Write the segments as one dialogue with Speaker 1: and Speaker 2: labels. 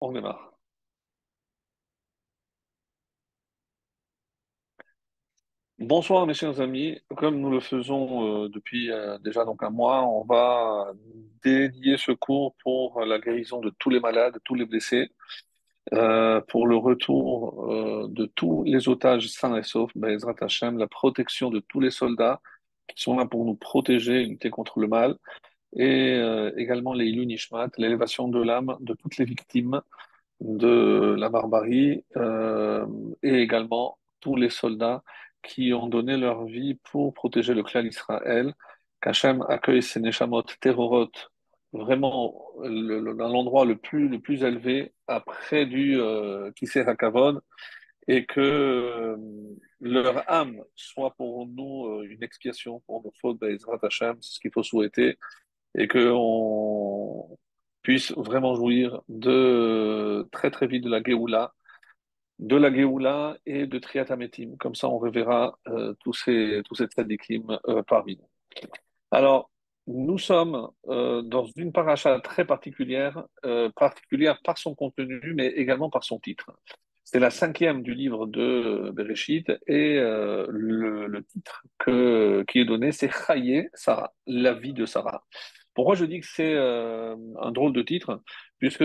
Speaker 1: On démarre. Bonsoir mes chers amis, comme nous le faisons euh, depuis euh, déjà donc un mois, on va dédier ce cours pour la guérison de tous les malades, tous les blessés, euh, pour le retour de tous les otages sains et saufs, Be'ezrat Hashem, la protection de tous les soldats qui sont là pour nous protéger et lutter contre le mal, et euh, également les Ilun Nishmat, l'élévation de l'âme de toutes les victimes de la barbarie euh, et également tous les soldats qui ont donné leur vie pour protéger le clan Israël, qu'Hachem accueille ces Neshamot terrorotes vraiment dans l'endroit le plus, le plus élevé, après du euh, Kisser et que euh, leur âme soit pour nous une expiation pour nos fautes, Be'ezrat Hashem, c'est ce qu'il faut souhaiter, et que on puisse vraiment jouir de très très vite de la Géoula, de la Géoula et de Triat Ametim. Comme ça, on reverra euh, tous ces tous ces tzadikim euh, parmi nous. Alors, nous sommes euh, dans une paracha très particulière, particulière par son contenu, mais également par son titre. C'est la cinquième du livre de Bereshit et le, le titre que, qui est donné, c'est Chaye Sarah, la vie de Sarah. Pourquoi je dis que c'est euh, un drôle de titre? Puisque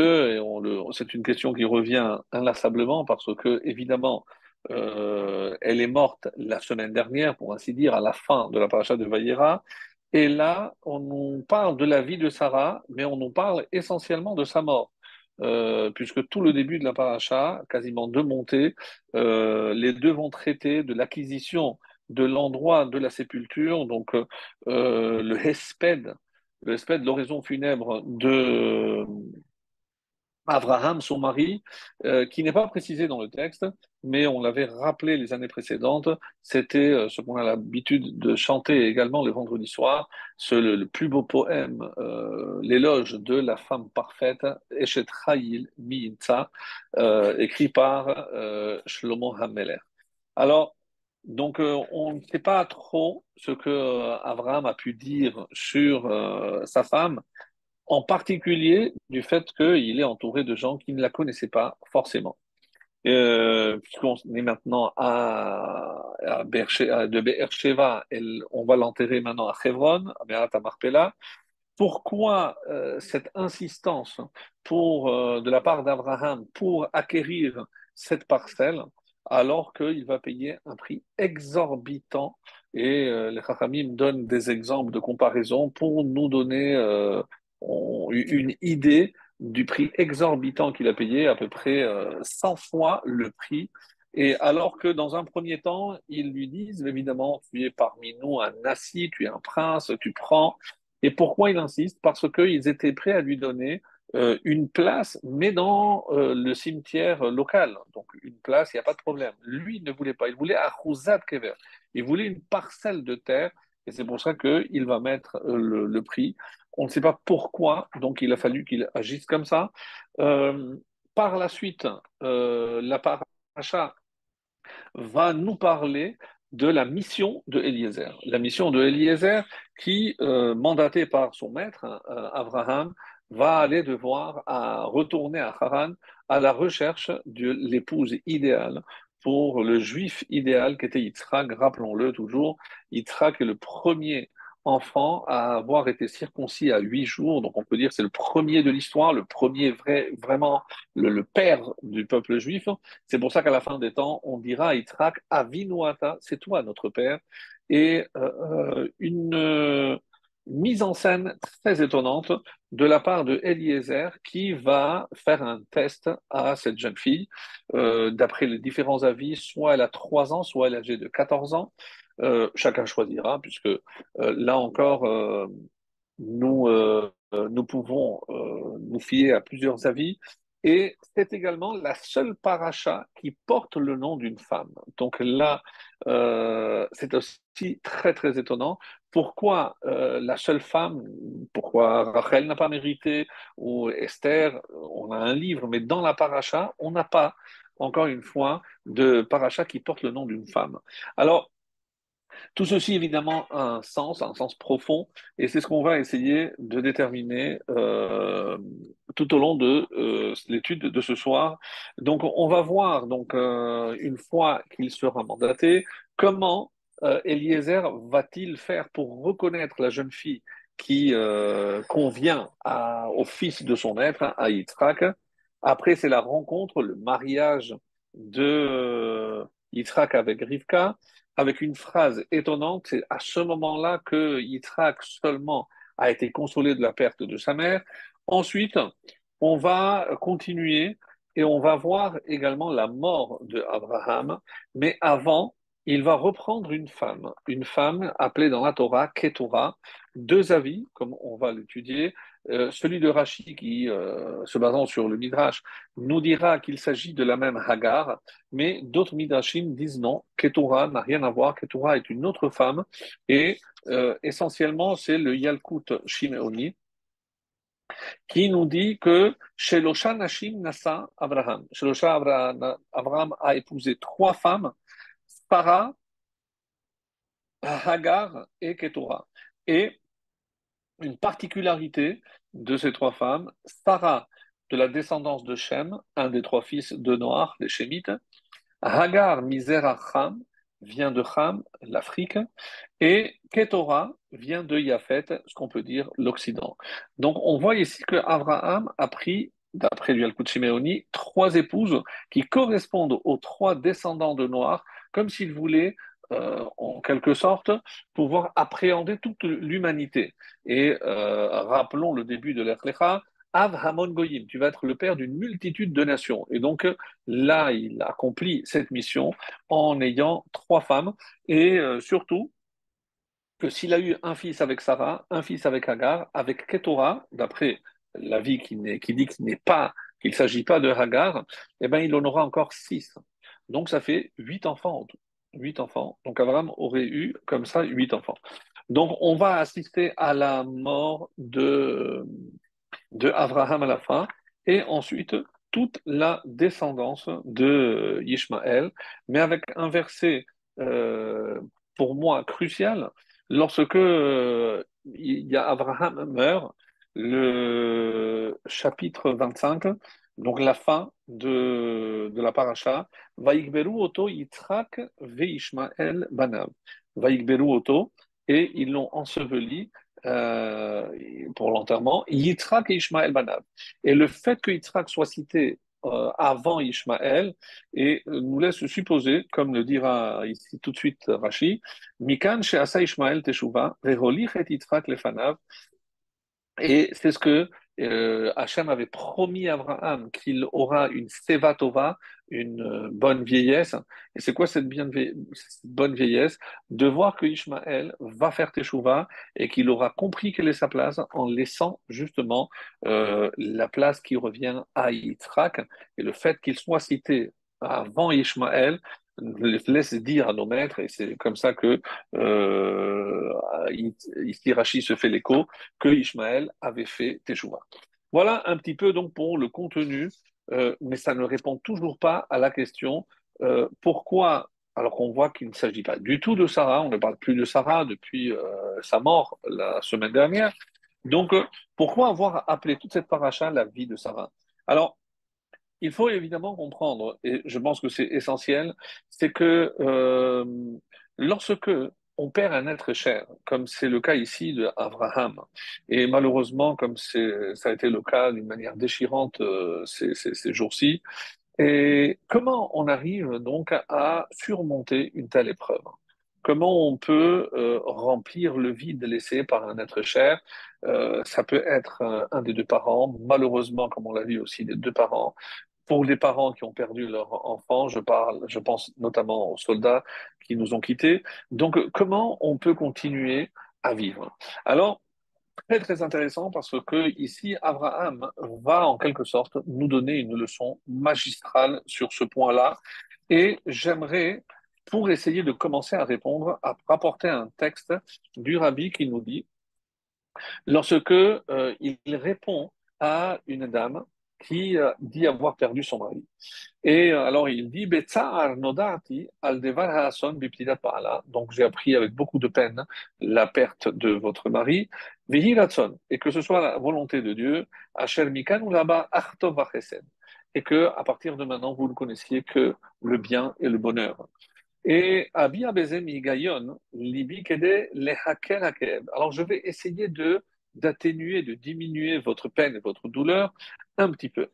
Speaker 1: c'est une question qui revient inlassablement parce que, évidemment, euh, elle est morte la semaine dernière, pour ainsi dire, à la fin de la paracha de Vayera. Et là, on nous parle de la vie de Sarah, mais on nous parle essentiellement de sa mort. Euh, puisque tout le début de la paracha, quasiment deux montées, les deux vont traiter de l'acquisition de l'endroit de la sépulture, donc le Hesped, le Hesped, l'oraison funèbre de Abraham, son mari, euh, qui n'est pas précisé dans le texte, mais on l'avait rappelé les années précédentes, c'était euh, ce qu'on a l'habitude de chanter également le vendredi soir, ce, le, le plus beau poème, euh, l'éloge de la femme parfaite, Eshet Chayil Mi'inza, euh, écrit par euh, Shlomo HaMelech. Alors, donc, euh, on ne sait pas trop ce que euh, Abraham a pu dire sur euh, sa femme, en particulier du fait qu'il est entouré de gens qui ne la connaissaient pas forcément. Euh, puisqu'on est maintenant à, à de Beersheba, elle- on va l'enterrer maintenant à Hebron, à Berat Marpella. Pourquoi cette insistance de la part d'Abraham pour acquérir cette parcelle? Alors qu'il va payer un prix exorbitant et euh, les Chachamim donnent des exemples de comparaison pour nous donner euh, une idée du prix exorbitant qu'il a payé, à peu près euh, 100 fois le prix. Et alors que dans un premier temps, ils lui disent, évidemment, tu es parmi nous un nasi, tu es un prince, tu prends. Et pourquoi il insiste? Parce qu'ils étaient prêts à lui donner euh, une place, mais dans euh, le cimetière local. Donc une place, il n'y a pas de problème. Lui, ne voulait pas. Il voulait à Khouzat Kever. Il voulait une parcelle de terre. Et c'est pour ça qu'il va mettre euh, le, prix. On ne sait pas pourquoi, donc il a fallu qu'il agisse comme ça. Par la suite, la paracha va nous parler de la mission de Eliezer. La mission de Eliezer qui, mandaté par son maître, hein, Abraham, va aller devoir à retourner à Haran à la recherche de l'épouse idéale pour le juif idéal qu'était Yitzhak. Rappelons-le toujours, Yitzhak est le premier enfant à avoir été circoncis à huit jours, donc on peut dire c'est le premier de l'histoire, le premier vrai, vraiment le, le père du peuple juif. C'est pour ça qu'à la fin des temps, on dira à Yitzhak, Avinuata, c'est toi notre père. Et euh, une euh, mise en scène très étonnante de la part de Eliezer qui va faire un test à cette jeune fille. Euh, D'après les différents avis, soit elle a 3 ans, soit elle est âgée de 14 ans. Euh, chacun choisira, puisque euh, là encore, nous, pouvons nous fier à plusieurs avis. Et c'est également la seule paracha qui porte le nom d'une femme. Donc là, euh, c'est aussi très très étonnant. Pourquoi euh, la seule femme, pourquoi Rachel n'a pas mérité, ou Esther, on a un livre, mais dans la paracha, on n'a pas, encore une fois, de paracha qui porte le nom d'une femme. Alors, Tout ceci, évidemment, a un sens, un sens profond, et c'est ce qu'on va essayer de déterminer euh, tout au long de euh, l'étude de ce soir. Donc, on va voir, donc, euh, une fois qu'il sera mandaté, comment Eliezer va-t-il faire pour reconnaître la jeune fille qui convient au fils de son maître, à Yitzhak. Après, c'est la rencontre, le mariage de Yitzhak avec Rivka, avec une phrase étonnante. C'est à ce moment-là que Yitzhak seulement a été consolé de la perte de sa mère. Ensuite, on va continuer et on va voir également la mort de Abraham. Mais avant, il va reprendre une femme, une femme appelée dans la Torah Ketura. Deux avis, comme on va l'étudier. Euh, celui de Rashi, qui, euh, se basant sur le Midrash, nous dira qu'il s'agit de la même Hagar, mais d'autres Midrashim disent non, Ketura n'a rien à voir, Ketura est une autre femme, et euh, essentiellement c'est le Yalkut Shimeoni, qui nous dit que Shelosha Nashim Nasa Abraham. Shelosha Abraham a épousé trois femmes, Para, Hagar et Ketura. Et une particularité de ces trois femmes, Sarah, de la descendance de Shem, un des trois fils de Noir, les Shemites, Hagar, misera Ham, vient de Ham, l'Afrique, et Ketora vient de Yafet, ce qu'on peut dire l'Occident. Donc on voit ici que Abraham a pris, d'après du Simeoni, trois épouses qui correspondent aux trois descendants de Noir, comme s'il voulait euh, en quelque sorte, pouvoir appréhender toute l'humanité. Et euh, rappelons le début de l'Echlecha, Av Hamon Goyim, tu vas être le père d'une multitude de nations. Et donc là, il accomplit cette mission en ayant trois femmes et euh, surtout que s'il a eu un fils avec Sarah, un fils avec Hagar, avec Ketora, d'après l'avis qui, qui dit qu'il pas, qu'il ne s'agit pas de Hagar, eh ben, il en aura encore six. Donc ça fait huit enfants en tout huit enfants. Donc Abraham aurait eu comme ça huit enfants. Donc on va assister à la mort de, de à la fin et ensuite toute la descendance de Ishmaël, mais avec un verset euh, pour moi crucial. Lorsque euh, Abraham meurt, le chapitre 25, donc la fin de, de la paracha, Vaikberu oto Yitzhak veishmael banav. Vaikberu oto, et ils l'ont enseveli euh, pour l'enterrement, Yitzhak et Ishmael banav. Et le fait que Yitzhak soit cité euh, avant Ishmael et nous laisse supposer, comme le dira ici tout de suite Rashi, Mikan she'asa Ishmael teshuva, et Yitzhak lefanav. Et c'est ce que euh, Hachem avait promis à Abraham qu'il aura une Sevatova, une euh, bonne vieillesse. Et c'est quoi cette, bonne vieillesse? De voir que Ishmaël va faire Teshuvah et qu'il aura compris quelle est sa place en laissant justement euh, la place qui revient à Yitzhak. Et le fait qu'il soit cité avant Ishmaël laisse dire à nos maîtres, et c'est comme ça que euh, se fait l'écho, que Ishmaël avait fait Teshuvah. Voilà un petit peu donc pour le contenu, euh, mais ça ne répond toujours pas à la question euh, pourquoi, alors qu'on voit qu'il ne s'agit pas du tout de Sarah, on ne parle plus de Sarah depuis euh, sa mort la semaine dernière, donc pourquoi avoir appelé toute cette paracha la vie de Sarah? Alors, il faut évidemment comprendre, et je pense que c'est essentiel, c'est que euh, lorsque on perd un être cher, comme c'est le cas ici d'Abraham, et malheureusement, comme ça a été le cas d'une manière déchirante euh, ces, jours-ci, et comment on arrive donc à surmonter une telle épreuve? Comment on peut euh, remplir le vide laissé par un être cher? Ça peut être un, des deux parents, malheureusement, comme on l'a vu aussi, des deux parents. Pour les parents qui ont perdu leur enfant, je parle, je pense notamment aux soldats qui nous ont quittés. Donc, comment on peut continuer à vivre? Alors, très très intéressant parce que ici Abraham va en quelque sorte nous donner une leçon magistrale sur ce point-là et j'aimerais pour essayer de commencer à répondre, à rapporter un texte du rabbi qui nous dit, lorsque euh, il répond à une dame qui euh, dit avoir perdu son mari. Et euh, alors il dit Donc j'ai appris avec beaucoup de peine la perte de votre mari. Et que ce soit la volonté de Dieu. Et que à partir de maintenant vous ne connaissiez que le bien et le bonheur. Et Abi Abezem Gayon, Libi Kede Alors je vais essayer de d'atténuer, de diminuer votre peine et votre douleur un petit peu.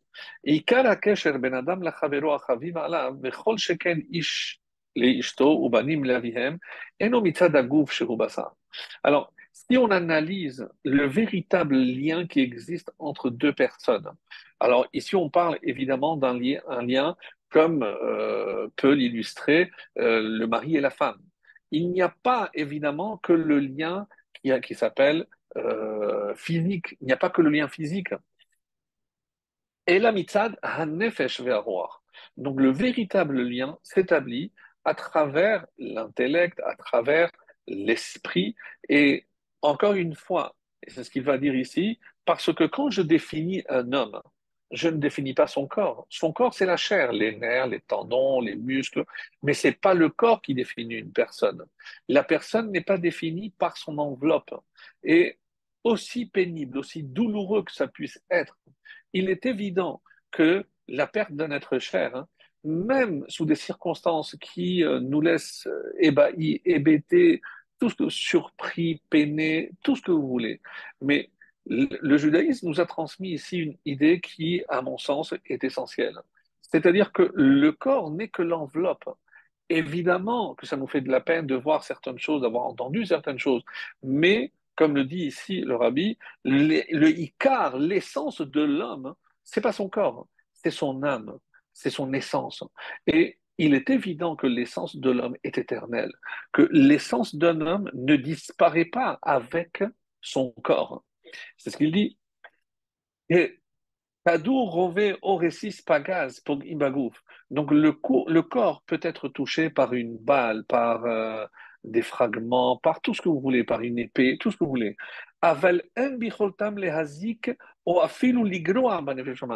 Speaker 1: Alors, si on analyse le véritable lien qui existe entre deux personnes, alors ici on parle évidemment d'un lien, un lien comme euh, peut l'illustrer euh, le mari et la femme. Il n'y a pas évidemment que le lien qui, qui s'appelle euh, physique. Il n'y a pas que le lien physique. Et la mitzad hanefesh Donc le véritable lien s'établit à travers l'intellect, à travers l'esprit. Et encore une fois, et c'est ce qu'il va dire ici, parce que quand je définis un homme, je ne définis pas son corps. Son corps, c'est la chair, les nerfs, les tendons, les muscles, mais ce n'est pas le corps qui définit une personne. La personne n'est pas définie par son enveloppe. Et aussi pénible, aussi douloureux que ça puisse être, il est évident que la perte d'un être cher, hein, même sous des circonstances qui euh, nous laissent euh, ébahis, hébétés, tout ce que surpris, peinés, tout ce que vous voulez. Mais le, judaïsme nous a transmis ici une idée qui, à mon sens, est essentielle. C'est-à-dire que le corps n'est que l'enveloppe. Évidemment que ça nous fait de la peine de voir certaines choses, d'avoir entendu certaines choses, mais comme le dit ici le rabbi, le Icar, l'essence de l'homme, c'est pas son corps, c'est son âme, c'est son essence. Et il est évident que l'essence de l'homme est éternelle, que l'essence d'un homme ne disparaît pas avec son corps. C'est ce qu'il dit. Et Pagaz Donc le, le, corps peut être touché par une balle, par euh, des fragments, par tout ce que vous voulez, par une épée, tout ce que vous voulez.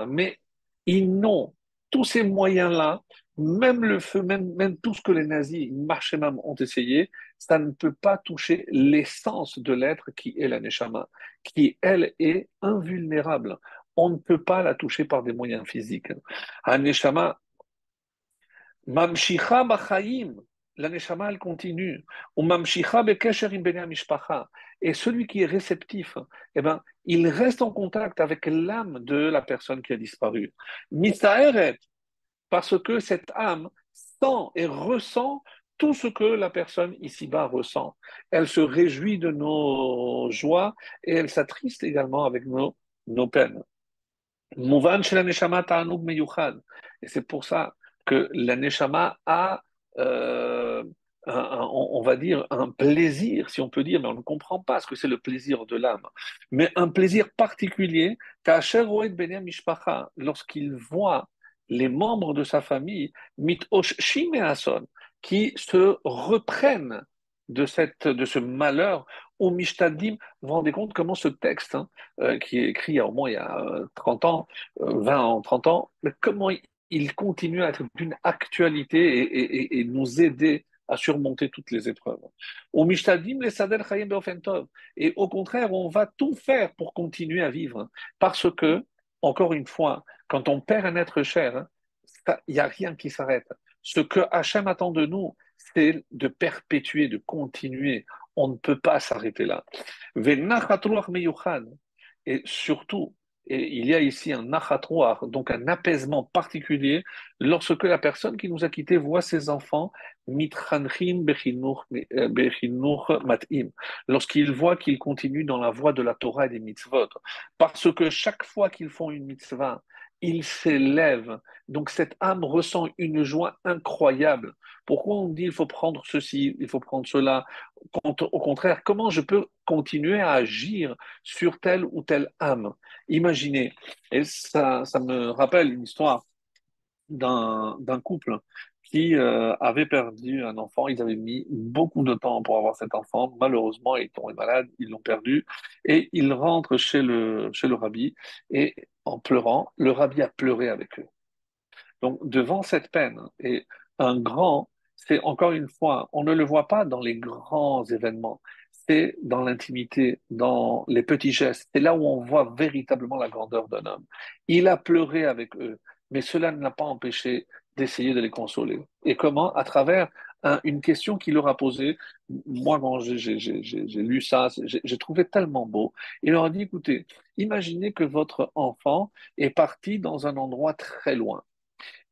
Speaker 1: Mais ils n'ont tous ces moyens-là, même le feu, même, même tout ce que les nazis, même ont essayé, ça ne peut pas toucher l'essence de l'être qui est la Neshama, qui, elle, est invulnérable. On ne peut pas la toucher par des moyens physiques. La Neshama, Mamshicha la neshama, elle continue. Et celui qui est réceptif, eh ben, il reste en contact avec l'âme de la personne qui a disparu. parce que cette âme sent et ressent tout ce que la personne ici-bas ressent. Elle se réjouit de nos joies et elle s'attriste également avec nos, nos peines. Et c'est pour ça que la neshama a euh, on, va dire, un plaisir, si on peut dire, mais on ne comprend pas ce que c'est le plaisir de l'âme, mais un plaisir particulier, lorsqu'il voit les membres de sa famille, qui se reprennent de, cette, de ce malheur, au Mishtadim, vous vous rendez compte comment ce texte, hein, euh, qui est écrit au moins il y a 30 euh, ans, 20 ans, 30 ans, comment il continue à être d'une actualité et, nous aider à surmonter toutes les épreuves. Et au contraire, on va tout faire pour continuer à vivre. Parce que, encore une fois, quand on perd un être cher, il n'y a rien qui s'arrête. Ce que Hachem attend de nous, c'est de perpétuer, de continuer. On ne peut pas s'arrêter là. Et surtout, et il y a ici un nachatroir, donc un apaisement particulier, lorsque la personne qui nous a quittés voit ses enfants mitranchim euh, matim, lorsqu'il voit qu'ils continuent dans la voie de la Torah et des mitzvot. Parce que chaque fois qu'ils font une mitzvah, ils s'élèvent. Donc cette âme ressent une joie incroyable. Pourquoi on dit il faut prendre ceci, il faut prendre cela? Au contraire, comment je peux continuer à agir sur telle ou telle âme? Imaginez, et ça, ça me rappelle une histoire d'un couple qui euh, avait perdu un enfant. Ils avaient mis beaucoup de temps pour avoir cet enfant. Malheureusement, ils tombent malades, ils l'ont perdu. Et ils rentrent chez le, chez le rabbi et en pleurant, le rabbi a pleuré avec eux. Donc, devant cette peine, et un grand, c'est encore une fois, on ne le voit pas dans les grands événements, c'est dans l'intimité, dans les petits gestes. C'est là où on voit véritablement la grandeur d'un homme. Il a pleuré avec eux, mais cela ne l'a pas empêché d'essayer de les consoler. Et comment? À travers un- une question qu'il leur a posée. Moi, quand j'ai lu ça, j'ai j'ai trouvé tellement beau. Il leur a dit, écoutez, imaginez que votre enfant est parti dans un endroit très loin.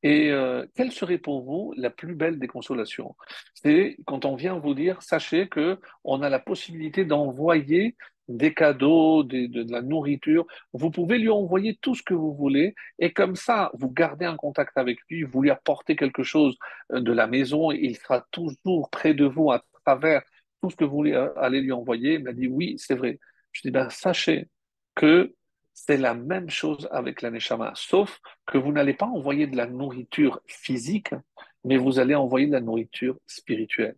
Speaker 1: Et euh, quelle serait pour vous la plus belle des consolations? C'est quand on vient vous dire, sachez que on a la possibilité d'envoyer des cadeaux, de, la nourriture. Vous pouvez lui envoyer tout ce que vous voulez, et comme ça, vous gardez un contact avec lui. Vous lui apportez quelque chose euh, de la maison, et il sera toujours près de vous à travers tout ce que vous euh, aller lui envoyer. Il m'a dit oui, c'est vrai. Je dis ben sachez que c'est la même chose avec la neshama, sauf que vous n'allez pas envoyer de la nourriture physique, mais vous allez envoyer de la nourriture spirituelle.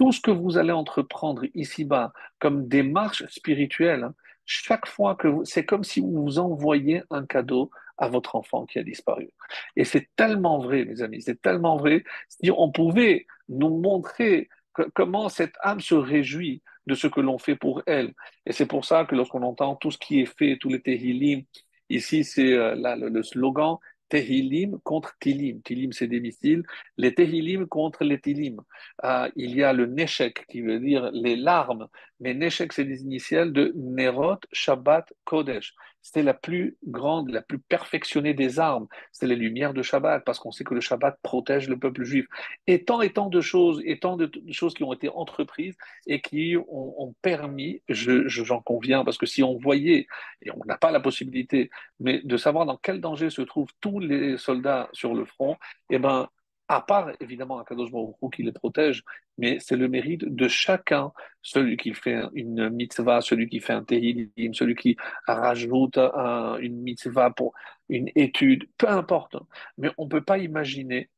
Speaker 1: Tout ce que vous allez entreprendre ici-bas comme démarche spirituelle, chaque fois que vous, c'est comme si vous envoyiez un cadeau à votre enfant qui a disparu. Et c'est tellement vrai, mes amis, c'est tellement vrai. Si on pouvait nous montrer comment cette âme se réjouit de ce que l'on fait pour elle. Et c'est pour ça que lorsqu'on entend tout ce qui est fait, tous les tehillim, ici c'est euh, là, le slogan Tehilim contre Tilim. Tilim, c'est des missiles. Les Tehilim contre les Tilim. Euh, il y a le Neshek, qui veut dire les larmes. Mais Neshek, c'est des initiales de Nerot, Shabbat, Kodesh. C'est la plus grande, la plus perfectionnée des armes. C'est les lumières de Shabbat, parce qu'on sait que le Shabbat protège le peuple juif. Et tant et tant de choses, et tant de, choses qui ont été entreprises et qui ont, permis, je, je- j'en conviens, parce que si on voyait, et on n'a pas la possibilité, mais de savoir dans quel danger se trouvent tous les soldats sur le front, eh ben, à part évidemment Akadosh Baruch qui les protège, mais c'est le mérite de chacun, celui qui fait une mitzvah, celui qui fait un tehillim, celui qui rajoute un- une mitzvah pour une étude, peu importe. Mais on ne peut pas imaginer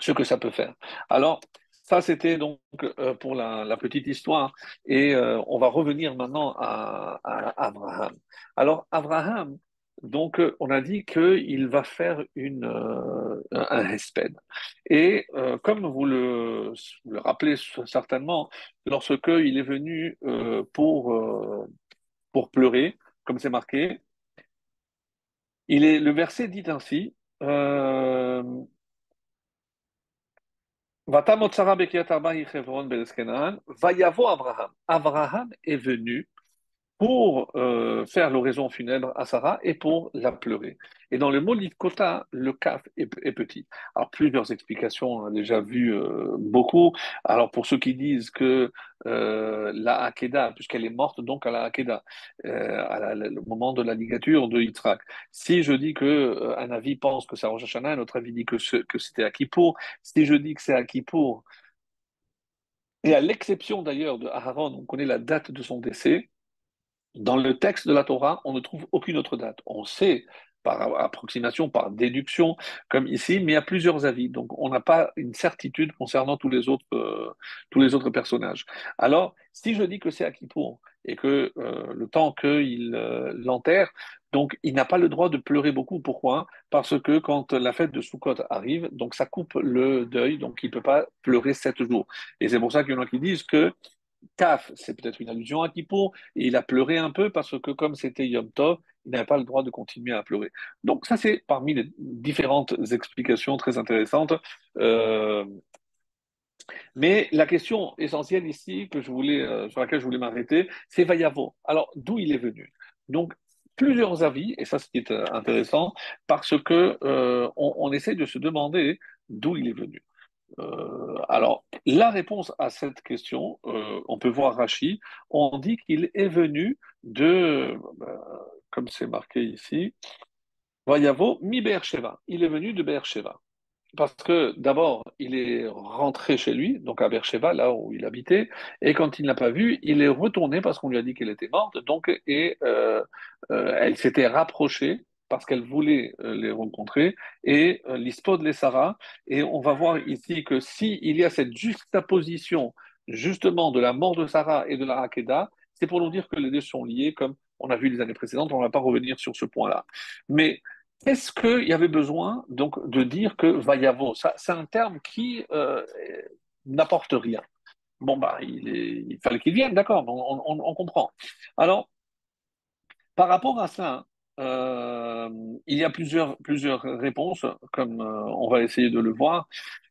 Speaker 1: ce que ça peut faire. Alors, ça, c'était donc euh, pour la, petite histoire. Et euh, on va revenir maintenant à Abraham. Alors, Abraham, donc, euh, on a dit qu'il va faire une, euh, un hesped. Et euh, comme vous le, rappelez certainement, lorsque il est venu pour, pour pleurer, comme c'est marqué, il est, le verset dit ainsi, Abraham. Abraham est venu pour euh, faire l'oraison funèbre à Sarah et pour la pleurer. Et dans le mot Litkota, le kaf est, petit. Alors, plusieurs explications, on a déjà vu euh, beaucoup. Alors, pour ceux qui disent que euh, la Hakeda, puisqu'elle est morte donc à la Hakeda, à la- le moment de la ligature de Yitzhak. Si je dis que un avis pense que c'est à Rosh Hashanah, un autre avis dit que, c'était à Kippour. Si je dis que c'est à Kippour, et à l'exception d'ailleurs de Aaron, on connaît la date de son décès, dans le texte de la Torah, on ne trouve aucune autre date. On sait par approximation, par déduction, comme ici, mais il y a plusieurs avis. Donc, on n'a pas une certitude concernant tous les autres, euh, tous les autres personnages. Alors, si je dis que c'est à Kippour et que euh, le temps qu'il euh, l'enterre, donc il n'a pas le droit de pleurer beaucoup. Pourquoi? Parce que quand la fête de Sukkot arrive, donc ça coupe le deuil, donc il ne peut pas pleurer sept jours. Et c'est pour ça qu'il y en a qui disent que Kaf, c'est peut-être une allusion à Kippour, et il a pleuré un peu parce que comme c'était Yom Tov, il n'avait pas le droit de continuer à pleurer. Donc ça, c'est parmi les différentes explications très intéressantes. Euh, mais la question essentielle ici que je voulais, euh, sur laquelle je voulais m'arrêter, c'est Vayavo. Alors, d'où il est venu? Donc, plusieurs avis, et ça, c'est ce qui est euh, intéressant, parce que on essaie de se demander d'où il est venu. Euh, alors, la réponse à cette question, euh, on peut voir Rachi, on dit qu'il est venu de, euh, comme c'est marqué ici, Vayavo mi Beersheba. Il est venu de Beersheba. Parce que d'abord, il est rentré chez lui, donc à Beersheba, là où il habitait, et quand il ne l'a pas vue, il est retourné parce qu'on lui a dit qu'elle était morte, donc, et elle s'était rapprochée parce qu'elle voulait euh, les rencontrer, et euh, l'ispod les Sarah. Et on va voir ici que s'il y a cette juxtaposition justement de la mort de Sarah et de la Hakeda, c'est pour nous dire que les deux sont liés, comme on a vu les années précédentes, on ne va pas revenir sur ce point-là. Mais est-ce qu'il y avait besoin donc de dire que Vayavo C'est un terme qui euh, n'apporte rien. Bon, bah, il, fallait qu'il vienne, d'accord, on, comprend. Alors, par rapport à ça, il y a plusieurs, plusieurs réponses, comme euh, on va essayer de le voir.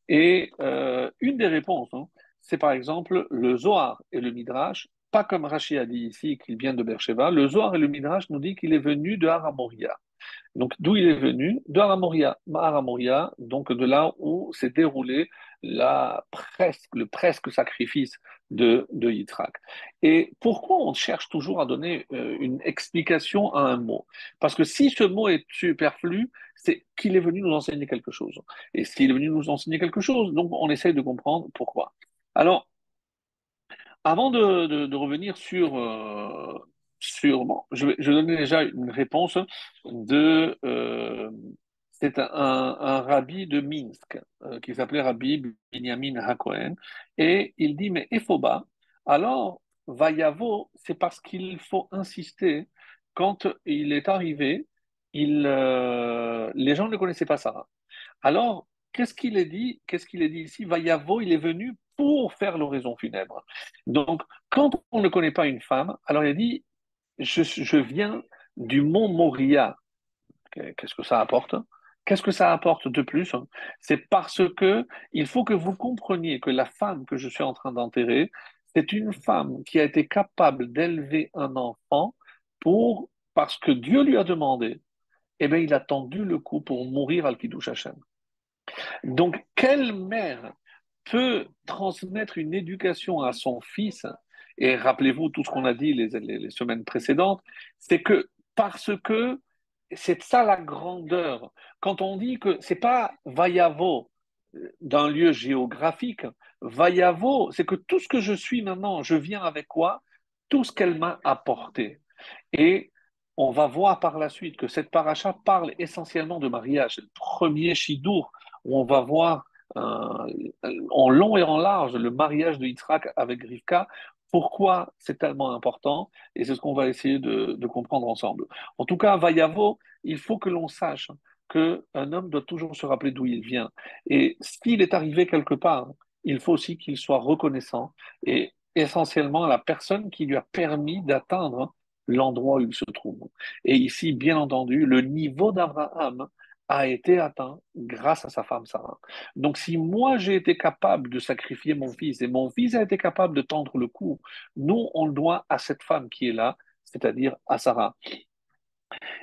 Speaker 1: Et une des réponses, hein, c'est par exemple le Zohar et le Midrash, pas comme Rashi a dit ici qu'il vient de Beersheba. Le Zohar et le Midrash nous disent qu'il est venu de Haramoria. Donc, d'où il est venu? De Haramoria. Haramoria, donc de là où s'est déroulé le presque sacrifice de, de Yitzhak. Et pourquoi on cherche toujours à donner euh, une explication à un mot? Parce que si ce mot est superflu, c'est qu'il est venu nous enseigner quelque chose. Et s'il est venu nous enseigner quelque chose, donc on essaye de comprendre pourquoi. Alors, avant de, revenir sur, euh, bon, je, vais, donner déjà une réponse de. Euh, c'est un, rabbi de Minsk euh, qui s'appelait Rabbi Binyamin Hakohen. Et il dit Mais Ephoba, alors Vayavo, c'est parce qu'il faut insister. Quand il est arrivé, il, les gens ne connaissaient pas Sarah. Alors, qu'est-ce qu'il est dit Qu'est-ce qu'il est dit ici? Vayavo, il est venu pour faire l'oraison funèbre. Donc, quand on ne connaît pas une femme, alors il dit je, viens du mont Moria. Qu'est-ce que ça apporte? Qu'est-ce que ça apporte de plus? C'est parce que il faut que vous compreniez que la femme que je suis en train d'enterrer, c'est une femme qui a été capable d'élever un enfant pour parce que Dieu lui a demandé. Eh bien, il a tendu le coup pour mourir al Kiddush Hashem. Donc, quelle mère peut transmettre une éducation à son fils, et rappelez-vous tout ce qu'on a dit les, semaines précédentes, c'est que parce que c'est ça la grandeur. Quand on dit que c'est pas Vayavo d'un lieu géographique, Vayavo, c'est que tout ce que je suis maintenant, je viens avec quoi? Tout ce qu'elle m'a apporté. Et on va voir par la suite que cette paracha parle essentiellement de mariage. C'est le premier chidour où on va voir euh, en long et en large le mariage de Yitzhak avec Rivka. Pourquoi c'est tellement important Et c'est ce qu'on va essayer de, comprendre ensemble. En tout cas, Vayavo, il faut que l'on sache qu'un homme doit toujours se rappeler d'où il vient. Et s'il est arrivé quelque part, il faut aussi qu'il soit reconnaissant et essentiellement à la personne qui lui a permis d'atteindre l'endroit où il se trouve. Et ici, bien entendu, le niveau d'Abraham a été atteint grâce à sa femme Sarah. Donc si moi j'ai été capable de sacrifier mon fils et mon fils a été capable de tendre le cou, nous on le doit à cette femme qui est là, c'est-à-dire à Sarah.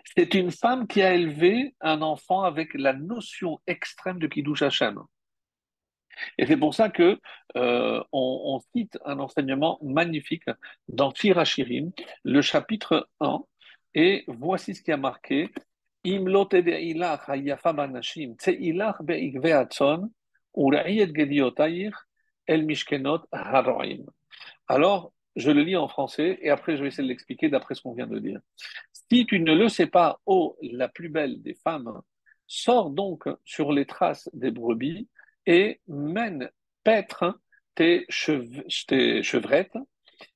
Speaker 1: C'est une femme qui a élevé un enfant avec la notion extrême de Kiddush Hashem. Et c'est pour ça que euh, on, cite un enseignement magnifique dans Shirachirim, le chapitre 1, et voici ce qui a marqué alors, je le lis en français et après je vais essayer de l'expliquer d'après ce qu'on vient de dire. Si tu ne le sais pas, ô la plus belle des femmes, sors donc sur les traces des brebis et mène paître tes, tes chevrettes,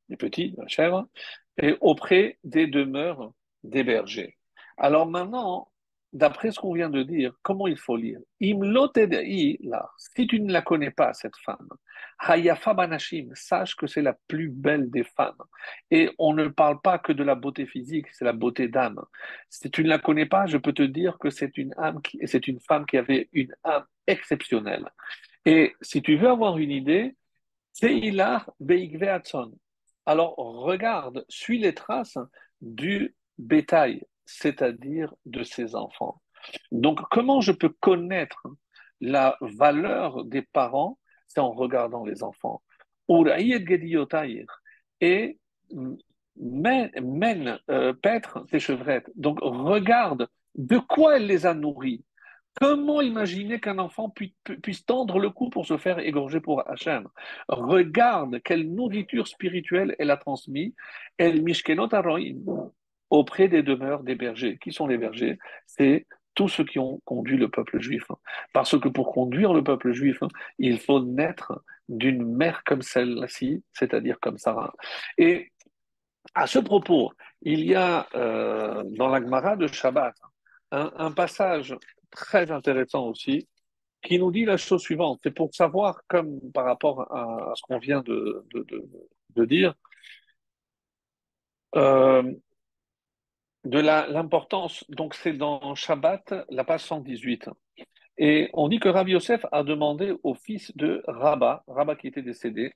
Speaker 1: les petits, la chèvre, et auprès des demeures des bergers. Alors maintenant, d'après ce qu'on vient de dire, comment il faut lire? Si tu ne la connais pas, cette femme, Hayafa Banashim, sache que c'est la plus belle des femmes. Et on ne parle pas que de la beauté physique, c'est la beauté d'âme. Si tu ne la connais pas, je peux te dire que c'est une âme, c'est une femme qui avait une âme exceptionnelle. Et si tu veux avoir une idée, c'est Ilar Beigveatson. Alors regarde, suis les traces du bétail c'est-à-dire de ses enfants. Donc, comment je peux connaître la valeur des parents C'est en regardant les enfants. Et mène, mène euh, paître tes chevrettes. Donc, regarde de quoi elle les a nourris. Comment imaginer qu'un enfant puisse, tendre le cou pour se faire égorger pour Hachem? Regarde quelle nourriture spirituelle elle a transmise. El mishkenot auprès des demeures des bergers. Qui sont les bergers? C'est tous ceux qui ont conduit le peuple juif. Parce que pour conduire le peuple juif, il faut naître d'une mère comme celle-ci, c'est-à-dire comme Sarah. Et à ce propos, il y a euh, dans la Gemara de Shabbat un, passage très intéressant aussi qui nous dit la chose suivante. C'est pour savoir, comme par rapport à, ce qu'on vient de, de, dire, euh, de l'importance. Donc, c'est dans Shabbat, la page 118. Et on dit que Rabbi Yosef a demandé au fils de Rabba, Rabba qui était décédé.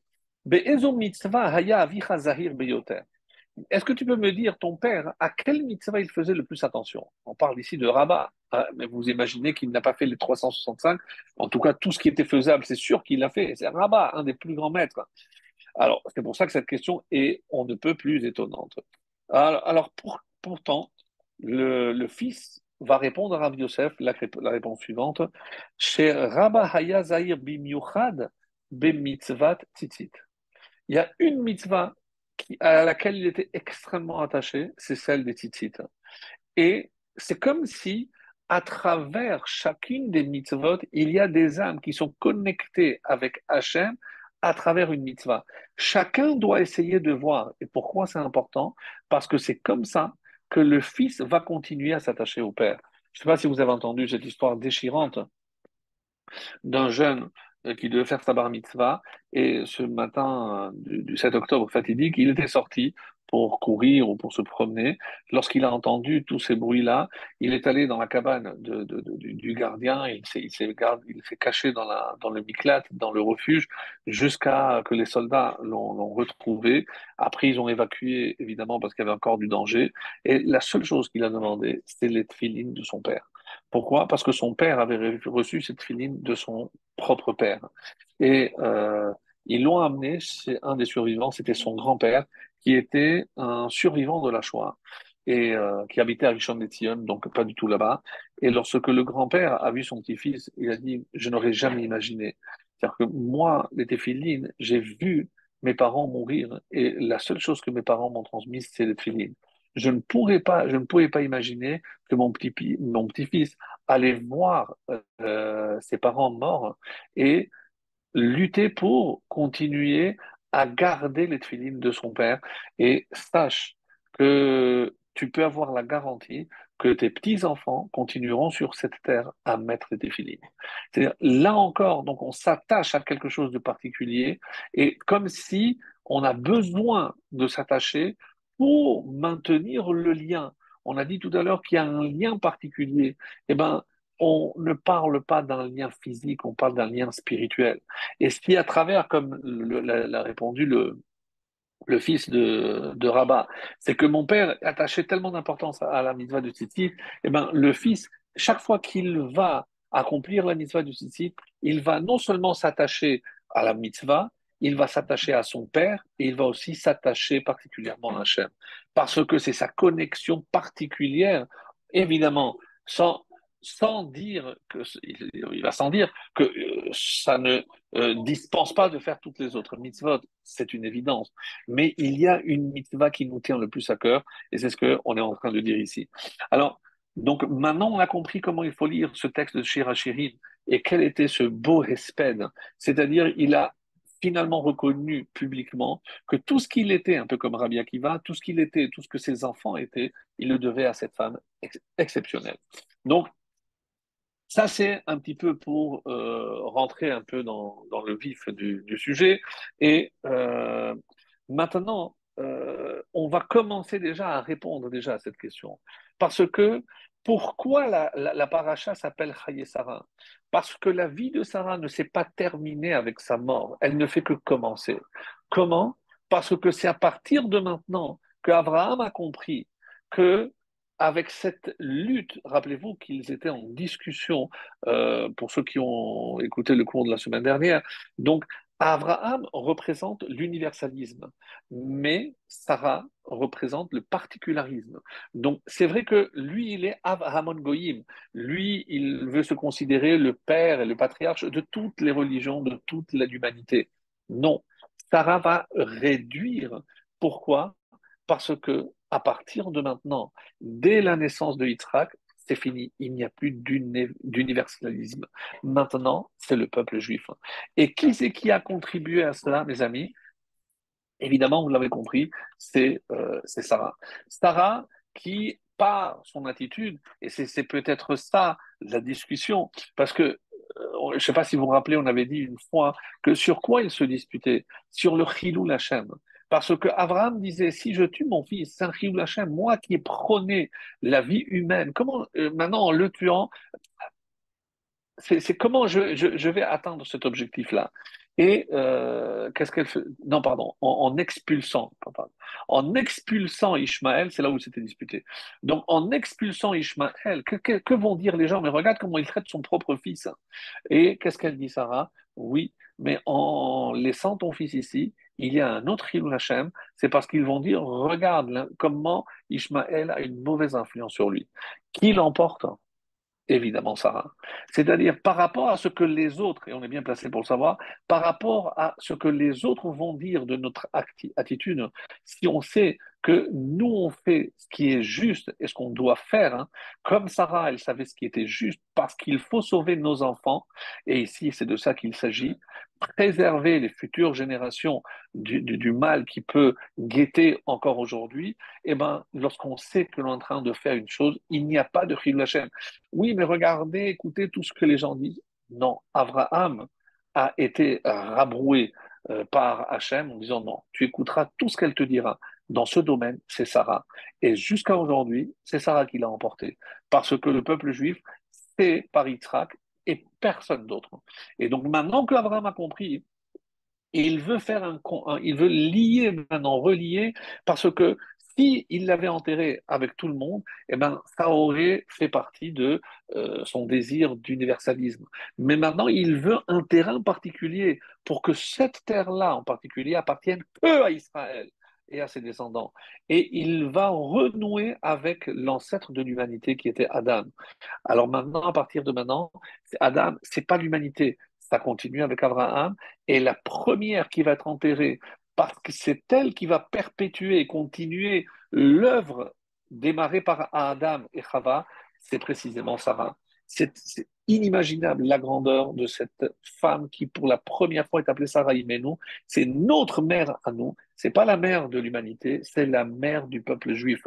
Speaker 1: Est-ce que tu peux me dire, ton père, à quel mitzvah il faisait le plus attention? On parle ici de Rabat, hein, mais vous imaginez qu'il n'a pas fait les 365. En tout cas, tout ce qui était faisable, c'est sûr qu'il l'a fait. C'est Rabat, un des plus grands maîtres. Alors, c'est pour ça que cette question est, on ne peut plus étonnante. Alors, pourtant, le, fils va répondre à Rabbi Yosef la, réponse suivante chez Rabba Haya Zahir Bimyuchad Mitzvat Tzitzit. Il y a une mitzvah à laquelle il était extrêmement attaché, c'est celle des tzitzit. Et c'est comme si, à travers chacune des mitzvot, il y a des âmes qui sont connectées avec Hachem à travers une mitzvah. Chacun doit essayer de voir. Et pourquoi c'est important? Parce que c'est comme ça que le fils va continuer à s'attacher au père. Je ne sais pas si vous avez entendu cette histoire déchirante d'un jeune qui devait faire sa bar mitzvah. Et ce matin euh, du, 7 octobre fatidique, il était sorti pour courir ou pour se promener. Lorsqu'il a entendu tous ces bruits-là, il est allé dans la cabane du, gardien, il s'est, caché dans, le miklat, dans le refuge, jusqu'à que les soldats l'ont, retrouvé. Après, ils ont évacué, évidemment, parce qu'il y avait encore du danger. Et la seule chose qu'il a demandé, c'était les tefilines de son père. Pourquoi? Parce que son père avait reçu cette filine de son propre père. Et euh, ils l'ont amené, c'est un des survivants, c'était son grand-père, qui était un survivant de la Shoah et euh, qui habitait à Rishon LeZion, donc pas du tout là-bas. Et lorsque le grand-père a vu son petit-fils, il a dit Je n'aurais jamais imaginé. C'est-à-dire que moi, les téphilines, j'ai vu mes parents mourir et la seule chose que mes parents m'ont transmise, c'est les téphilines je ne pourrais pas, je ne pas imaginer que mon petit mon petit-fils allait voir euh, ses parents morts et lutter pour continuer à garder les tefilines de son père. Et sache que tu peux avoir la garantie que tes petits-enfants continueront sur cette terre à mettre des tefilines. C'est-à-dire, là encore, donc on s'attache à quelque chose de particulier et comme si on a besoin de s'attacher pour maintenir le lien. On a dit tout à l'heure qu'il y a un lien particulier. Eh ben, on ne parle pas d'un lien physique, on parle d'un lien spirituel. Et ce qui, à travers, comme l'a répondu le, fils de, de Rabat, c'est que mon père attachait tellement d'importance à la mitzvah du tzitzit, eh ben, le fils, chaque fois qu'il va accomplir la mitzvah du tzitzit, il va non seulement s'attacher à la mitzvah, il va s'attacher à son père et il va aussi s'attacher particulièrement à Hachem. Parce que c'est sa connexion particulière, évidemment, sans, sans dire que, il va sans dire que euh, ça ne euh, dispense pas de faire toutes les autres mitzvot, c'est une évidence. Mais il y a une mitzvah qui nous tient le plus à cœur et c'est ce qu'on est en train de dire ici. Alors, donc maintenant, on a compris comment il faut lire ce texte de Shirachirim et quel était ce beau hesped. C'est-à-dire, il a finalement reconnu publiquement que tout ce qu'il était, un peu comme Rabbi Akiva, tout ce qu'il était, tout ce que ses enfants étaient, il le devait à cette femme exceptionnelle. Donc, ça, c'est un petit peu pour euh, rentrer un peu dans, le vif du, du sujet. Et euh, maintenant, euh, on va commencer déjà à répondre déjà à cette question. Parce que pourquoi la, la, paracha s'appelle Chaye Sarah? Parce que la vie de Sarah ne s'est pas terminée avec sa mort, elle ne fait que commencer. Comment? Parce que c'est à partir de maintenant que Abraham a compris que avec cette lutte, rappelez-vous qu'ils étaient en discussion, euh, pour ceux qui ont écouté le cours de la semaine dernière, donc Abraham représente l'universalisme, mais Sarah représente le particularisme. Donc c'est vrai que lui, il est Avraham Goyim. Lui, il veut se considérer le père et le patriarche de toutes les religions, de toute l'humanité. Non, Sarah va réduire. Pourquoi? Parce que à partir de maintenant, dès la naissance de Yitzhak, c'est fini. Il n'y a plus d'universalisme. Maintenant, c'est le peuple juif. Et qui c'est qui a contribué à cela, mes amis? Évidemment, vous l'avez compris, c'est euh, Sarah. Sarah qui, par son attitude, et c'est peut-être ça la discussion, parce que euh, je ne sais pas si vous vous rappelez, on avait dit une fois que sur quoi il se disputait? Sur le chilou Lachem. Parce que Abraham disait, si je tue mon fils, chilou Lachem, moi qui ai prôné la vie humaine, comment euh, maintenant en le tuant, c'est comment je, vais atteindre cet objectif-là? Et euh, qu'est-ce qu'elle fait? Non, pardon, en, expulsant, en expulsant Ishmaël, c'est là où c'était disputé. Donc, en expulsant Ishmaël, que, vont dire les gens? Mais regarde comment il traite son propre fils. Et qu'est-ce qu'elle dit, Sarah? Oui, mais en laissant ton fils ici, il y a un autre Hilul Hashem, c'est parce qu'ils vont dire Regarde comment Ishmaël a une mauvaise influence sur lui. Qui l'emporte? Évidemment, Sarah. C'est-à-dire par rapport à ce que les autres, et on est bien placé pour le savoir, par rapport à ce que les autres vont dire de notre attitude, si on sait que nous on fait ce qui est juste et ce qu'on doit faire, hein, comme Sarah, elle savait ce qui était juste parce qu'il faut sauver nos enfants, et ici c'est de ça qu'il s'agit, préserver les futures générations du, mal qui peut guetter encore aujourd'hui, et eh ben, lorsqu'on sait que l'on est en train de faire une chose, il n'y a pas de la chaîne. Oui, mais regardez, écoutez tout ce que les gens disent. Non, Abraham a été rabroué euh, par Hachem en disant non, tu écouteras tout ce qu'elle te dira. Dans ce domaine, c'est Sarah. Et jusqu'à aujourd'hui, c'est Sarah qui l'a emporté. Parce que le peuple juif, c'est par Yitzhak et personne d'autre. Et donc maintenant que Abraham a compris, il veut faire un, il veut lier maintenant, relier, parce que si il l'avait enterré avec tout le monde, eh ben, ça aurait fait partie de euh, son désir d'universalisme. Mais maintenant, il veut un terrain particulier pour que cette terre-là en particulier appartienne que à Israël et à ses descendants. Et il va renouer avec l'ancêtre de l'humanité qui était Adam. Alors maintenant, à partir de maintenant, Adam, c'est pas l'humanité, ça continue avec Abraham, et la première qui va être enterrée, parce que c'est elle qui va perpétuer et continuer l'œuvre démarrée par Adam et Chava, c'est précisément Sarah. C'est inimaginable la grandeur de cette femme qui, pour la première fois, est appelée Sarah Imenu. C'est notre mère à nous. C'est pas la mère de l'humanité, c'est la mère du peuple juif.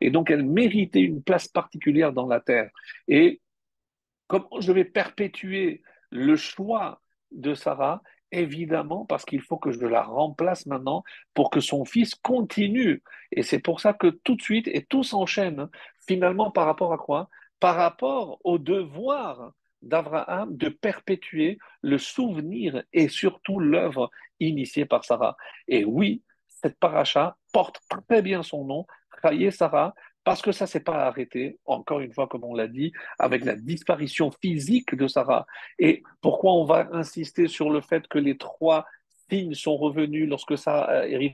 Speaker 1: Et donc, elle méritait une place particulière dans la terre. Et comment je vais perpétuer le choix de Sarah? Évidemment, parce qu'il faut que je la remplace maintenant pour que son fils continue. Et c'est pour ça que tout de suite, et tout s'enchaîne, finalement, par rapport à quoi? Par rapport au devoir d'Abraham de perpétuer le souvenir et surtout l'œuvre initiée par Sarah. Et oui, cette paracha porte très bien son nom, Chaye Sarah, parce que ça ne s'est pas arrêté, encore une fois, comme on l'a dit, avec la disparition physique de Sarah. Et pourquoi on va insister sur le fait que les trois signes sont revenus lorsque Sarah, euh,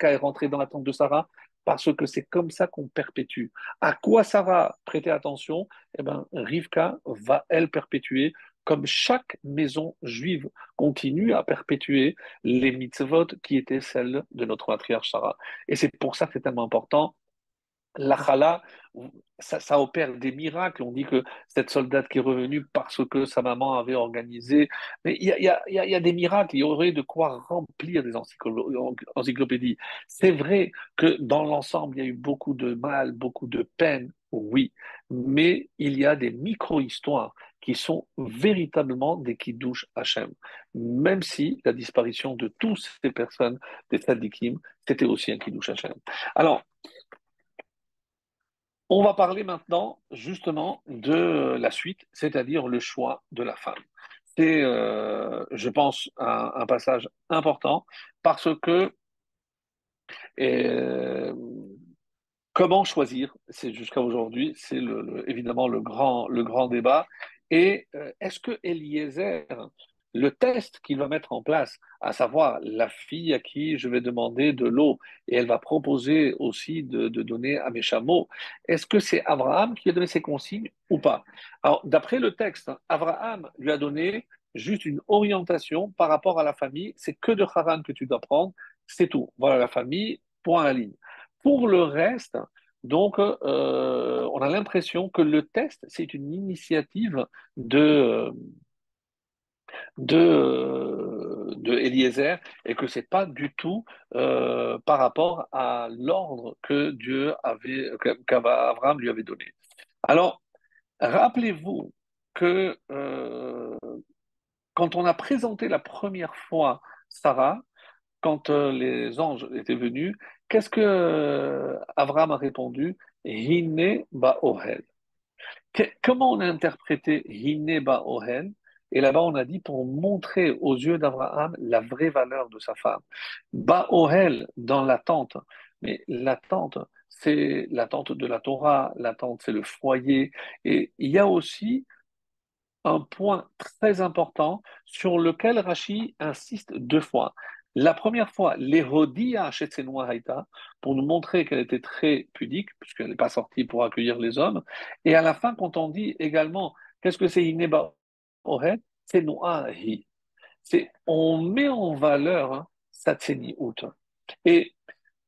Speaker 1: est rentré dans la tente de Sarah? Parce que c'est comme ça qu'on perpétue. À quoi Sarah prêtait attention? Eh bien, Rivka va, elle, perpétuer, comme chaque maison juive continue à perpétuer les mitzvot qui étaient celles de notre matriarche Sarah. Et c'est pour ça que c'est tellement important la chala, ça, opère des miracles. On dit que cette soldate qui est revenue parce que sa maman avait organisé. Mais il y a, des miracles, il y aurait de quoi remplir des encyclopédies. C'est vrai que dans l'ensemble, il y a eu beaucoup de mal, beaucoup de peine, oui, mais il y a des micro-histoires qui sont véritablement des kiddush Hachem. Même si la disparition de toutes ces personnes, des tzadikim, c'était aussi un kiddush Hachem. Alors, on va parler maintenant justement de la suite, c'est-à-dire le choix de la femme. C'est, euh, je pense, un, passage important parce que euh, comment choisir, c'est jusqu'à aujourd'hui, c'est évidemment le grand, débat. Et euh, est-ce que Eliezer le test qu'il va mettre en place, à savoir la fille à qui je vais demander de l'eau. Et elle va proposer aussi de, donner à mes chameaux, est-ce que c'est Abraham qui a donné ces consignes ou pas? Alors, d'après le texte, Abraham lui a donné juste une orientation par rapport à la famille, c'est que de Haran que tu dois prendre, c'est tout. Voilà la famille, point à ligne. Pour le reste, donc, euh, on a l'impression que le test, c'est une initiative de, de, de Eliezer et que c'est pas du tout euh, par rapport à l'ordre que Dieu avait, qu'Abraham lui avait donné. Alors, rappelez-vous que euh, quand on a présenté la première fois Sarah, quand euh, les anges étaient venus, qu'est-ce que euh, Abraham a répondu? Hine Ohel. Comment on a interprété Hine Ohel? Et là-bas, on a dit pour montrer aux yeux d'Abraham la vraie valeur de sa femme. Ohel dans l'attente. Mais l'attente, c'est l'attente de la Torah, l'attente, c'est le foyer. Et il y a aussi un point très important sur lequel Rashi insiste deux fois. La première fois, l'Hérodia Shetsenwa Haïta, pour nous montrer qu'elle était très pudique, puisqu'elle n'est pas sortie pour accueillir les hommes. Et à la fin, quand on dit également, qu'est-ce que c'est Ineba Noahi. C'est, on met en valeur hein, Satseni Out. Et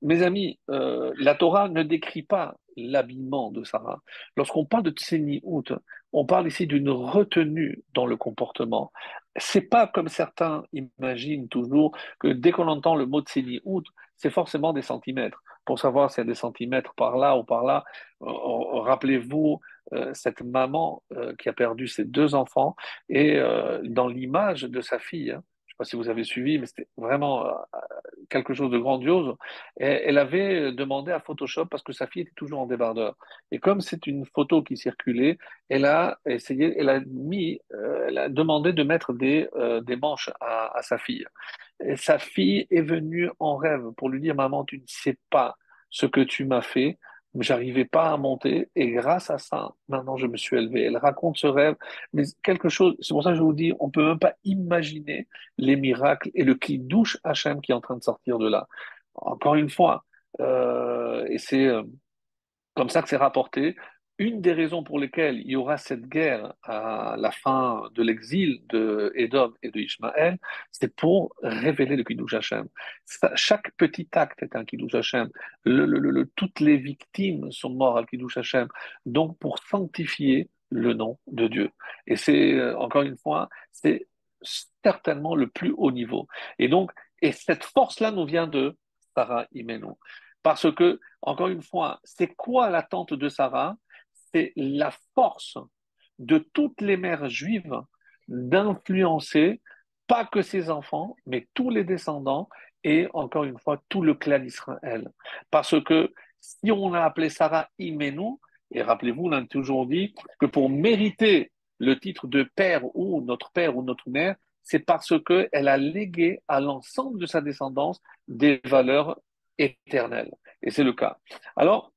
Speaker 1: mes amis, euh, la Torah ne décrit pas l'habillement de Sarah. Lorsqu'on parle de Out, on parle ici d'une retenue dans le comportement. C'est pas comme certains imaginent toujours que dès qu'on entend le mot Out, c'est forcément des centimètres. Pour savoir s'il y a des centimètres par là ou par là, euh, euh, rappelez-vous cette maman qui a perdu ses deux enfants et dans l'image de sa fille. Hein, sais pas si vous avez suivi, mais c'était vraiment euh, quelque chose de grandiose. Elle avait demandé à Photoshop parce que sa fille était toujours en débardeur. Et comme c'est une photo qui circulait, elle a essayé, elle a mis, euh, elle a demandé de mettre des, euh, des manches à, à, sa fille. Et sa fille est venue en rêve pour lui dire maman, tu ne sais pas ce que tu m'as fait j'arrivais pas à monter et grâce à ça, maintenant je me suis élevé. Elle raconte ce rêve, mais quelque chose, c'est pour ça que je vous dis, on peut même pas imaginer les miracles et le douche Hachem qui est en train de sortir de là. Encore une fois, euh, et c'est euh, comme ça que c'est rapporté, une des raisons pour lesquelles il y aura cette guerre à la fin de l'exil de Edom et de Ishmaël, c'est pour révéler le Kiddush Hashem. Chaque petit acte est un Kiddush Hashem. Toutes les victimes sont mortes à Kiddush Hashem. Donc, pour sanctifier le nom de Dieu. Et c'est, euh, encore une fois, c'est certainement le plus haut niveau. Et donc, et cette force-là nous vient de Sarah Imenu. Parce que, encore une fois, c'est quoi l'attente de Sarah? C'est la force de toutes les mères juives d'influencer pas que ses enfants, mais tous les descendants et encore une fois tout le clan d'Israël. Parce que si on a appelé Sarah Imenu, et rappelez-vous, on a toujours dit que pour mériter le titre de père ou notre père ou notre mère, c'est parce qu'elle a légué à l'ensemble de sa descendance des valeurs éternelles. Et c'est le cas. Alors,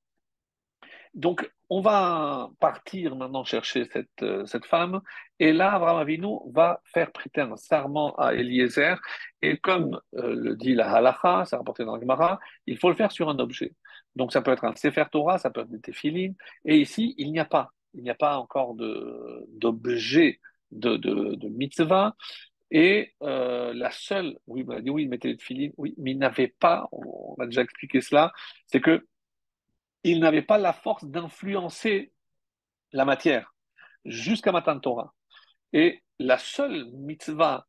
Speaker 1: donc, on va partir maintenant chercher cette, euh, cette femme. Et là, Abraham Avinu va faire prêter un serment à Eliezer. Et comme euh, le dit la halacha, c'est rapporté dans la Gemara, il faut le faire sur un objet. Donc, ça peut être un Sefer Torah, ça peut être des téphilines. Et ici, il n'y a pas. Il n'y a pas encore d'objet de, de, mitzvah. Et euh, la seule, oui, il m'a dit oui, il mettait téphilines, oui, mais il n'avait pas, on a déjà expliqué cela, c'est que il n'avait pas la force d'influencer la matière jusqu'à Matan Torah. Et la seule mitzvah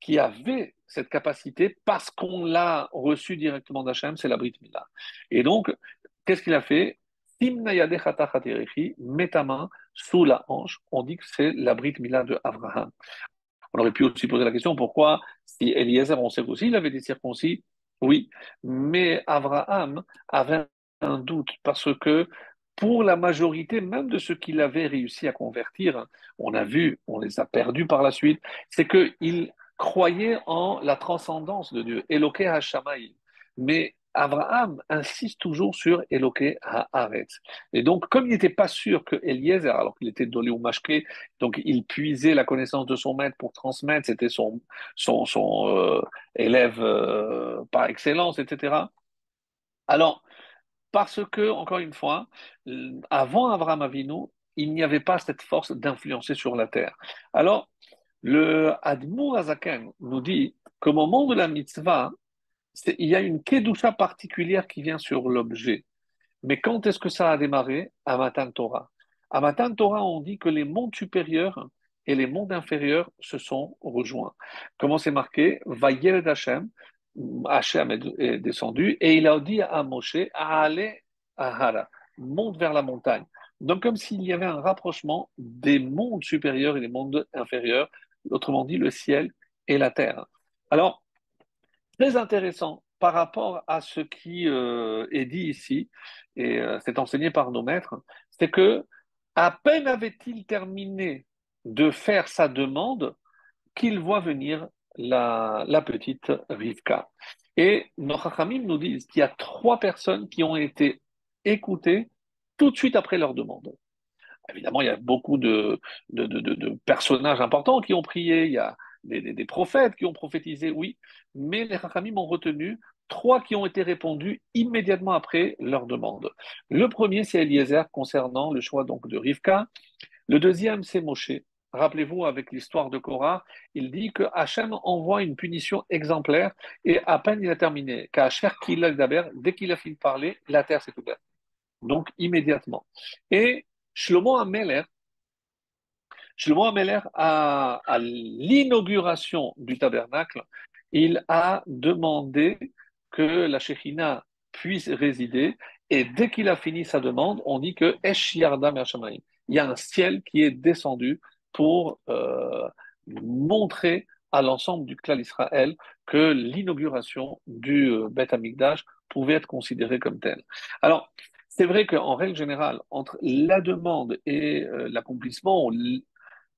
Speaker 1: qui avait cette capacité, parce qu'on l'a reçu directement d'Hachem, c'est la Brit Mila. Et donc, qu'est-ce qu'il a fait? Mets ta main sous la hanche. On dit que c'est la Brit Mila de Abraham. On aurait pu aussi poser la question pourquoi, si Eliezer, on sait aussi, il avait des circoncis, oui, mais Abraham avait un doute parce que pour la majorité, même de ceux qu'il avait réussi à convertir, on a vu, on les a perdus par la suite, c'est qu'ils croyaient en la transcendance de Dieu, Eloké HaShamayim. Mais Abraham insiste toujours sur Eloké Haaretz. Et donc, comme il n'était pas sûr que Eliezer, alors qu'il était dolé ou mashké, donc il puisait la connaissance de son maître pour transmettre, c'était son, son, son euh, élève euh, par excellence, etc. Alors, parce que, encore une fois, avant Abraham Avinu, il n'y avait pas cette force d'influencer sur la terre. Alors, le Admour Azaken nous dit qu'au moment de la mitzvah, il y a une kedusha particulière qui vient sur l'objet. Mais quand est-ce que ça a démarré? À Matan Torah. À Matan Torah, on dit que les mondes supérieurs et les mondes inférieurs se sont rejoints. Comment c'est marqué? Vayel Hashem, Hashem est descendu et il a dit à Moshe à aller à Hara, monte vers la montagne. Donc, comme s'il y avait un rapprochement des mondes supérieurs et des mondes inférieurs, autrement dit, le ciel et la terre. Alors, très intéressant par rapport à ce qui euh, est dit ici, et euh, c'est enseigné par nos maîtres, c'est que à peine avait-il terminé de faire sa demande qu'il voit venir la, petite Rivka. Et nos Chachamim nous disent qu'il y a trois personnes qui ont été écoutées tout de suite après leur demande. Évidemment, il y a beaucoup de, de, personnages importants qui ont prié, il y a des, prophètes qui ont prophétisé, oui, mais les Chachamim ont retenu trois qui ont été répondus immédiatement après leur demande. Le premier, c'est Eliezer concernant le choix donc de Rivka. Le deuxième, c'est Moshe. Rappelez-vous, avec l'histoire de Korah, il dit que Hachem envoie une punition exemplaire et à peine il a terminé, dès qu'il a fini de parler, la terre s'est ouverte. Donc, immédiatement. Et Shlomo Ameler, Shlomo Ameler, à, l'inauguration du tabernacle, il a demandé que la Shekhinah puisse résider. Et dès qu'il a fini sa demande, on dit que Esh Yardam Il y a un ciel qui est descendu pour euh, montrer à l'ensemble du clan Israël que l'inauguration du euh, Beth Amikdash pouvait être considérée comme telle. Alors, c'est vrai qu'en règle générale, entre la demande et euh, l'accomplissement,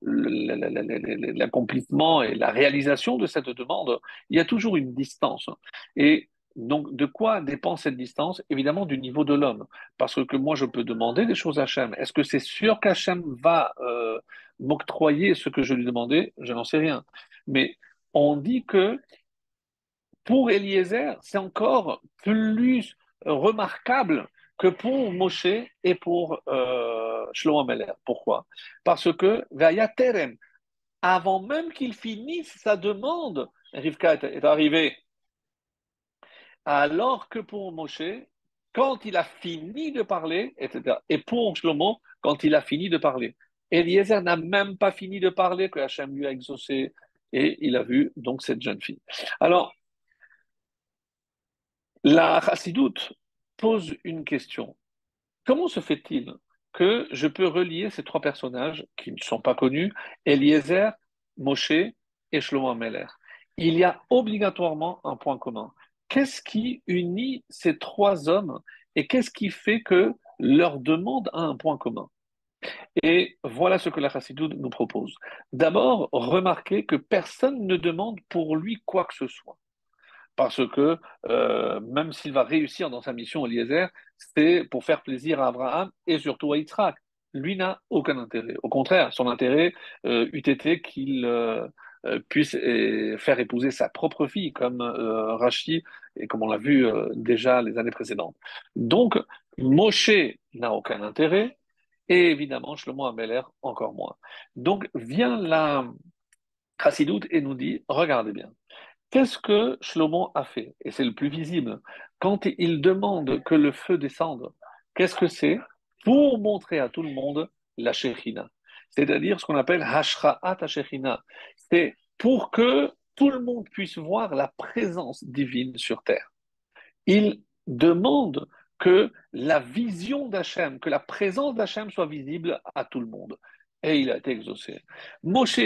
Speaker 1: l'accomplissement et la réalisation de cette demande, il y a toujours une distance. Et donc, de quoi dépend cette distance Évidemment, du niveau de l'homme? Parce que moi, je peux demander des choses à Hachem. Est-ce que c'est sûr qu'Hachem va euh, m'octroyer ce que je lui demandais Je n'en sais rien. Mais on dit que pour Eliezer, c'est encore plus remarquable que pour Moshe et pour euh, Shlomo Meller. Pourquoi? Parce que avant même qu'il finisse sa demande, Rivka est arrivé alors que pour Moshe, quand il a fini de parler, etc. Et pour Shlomo, quand il a fini de parler. Eliezer n'a même pas fini de parler que Hachem lui a exaucé et il a vu donc cette jeune fille. Alors, la Chassidoute pose une question. Comment se fait-il que je peux relier ces trois personnages qui ne sont pas connus, Eliezer, Moshe et Shlomo Ameler? Il y a obligatoirement un point commun qu'est-ce qui unit ces trois hommes et qu'est-ce qui fait que leur demande a un point commun? Et voilà ce que la Chassidoute nous propose. D'abord, remarquez que personne ne demande pour lui quoi que ce soit. Parce que euh, même s'il va réussir dans sa mission Eliezer, c'est pour faire plaisir à Abraham et surtout à Yitzhak. Lui n'a aucun intérêt. Au contraire, son intérêt euh, eût été qu'il euh, puisse euh, faire épouser sa propre fille, comme euh, Rachi, et comme on l'a vu déjà les années précédentes. Donc, Moshe n'a aucun intérêt, et évidemment, Shlomo Ameler encore moins. Donc, vient la Chassidoute et nous dit, regardez bien, qu'est-ce que Shlomo a fait? Et c'est le plus visible. Quand il demande que le feu descende, qu'est-ce que c'est? Pour montrer à tout le monde la Shechina c'est-à-dire ce qu'on appelle Hashra'at Hashechina. C'est pour que tout le monde puisse voir la présence divine sur terre. Il demande que la vision d'Hachem, que la présence d'Hachem soit visible à tout le monde. Et il a été exaucé. Moshe,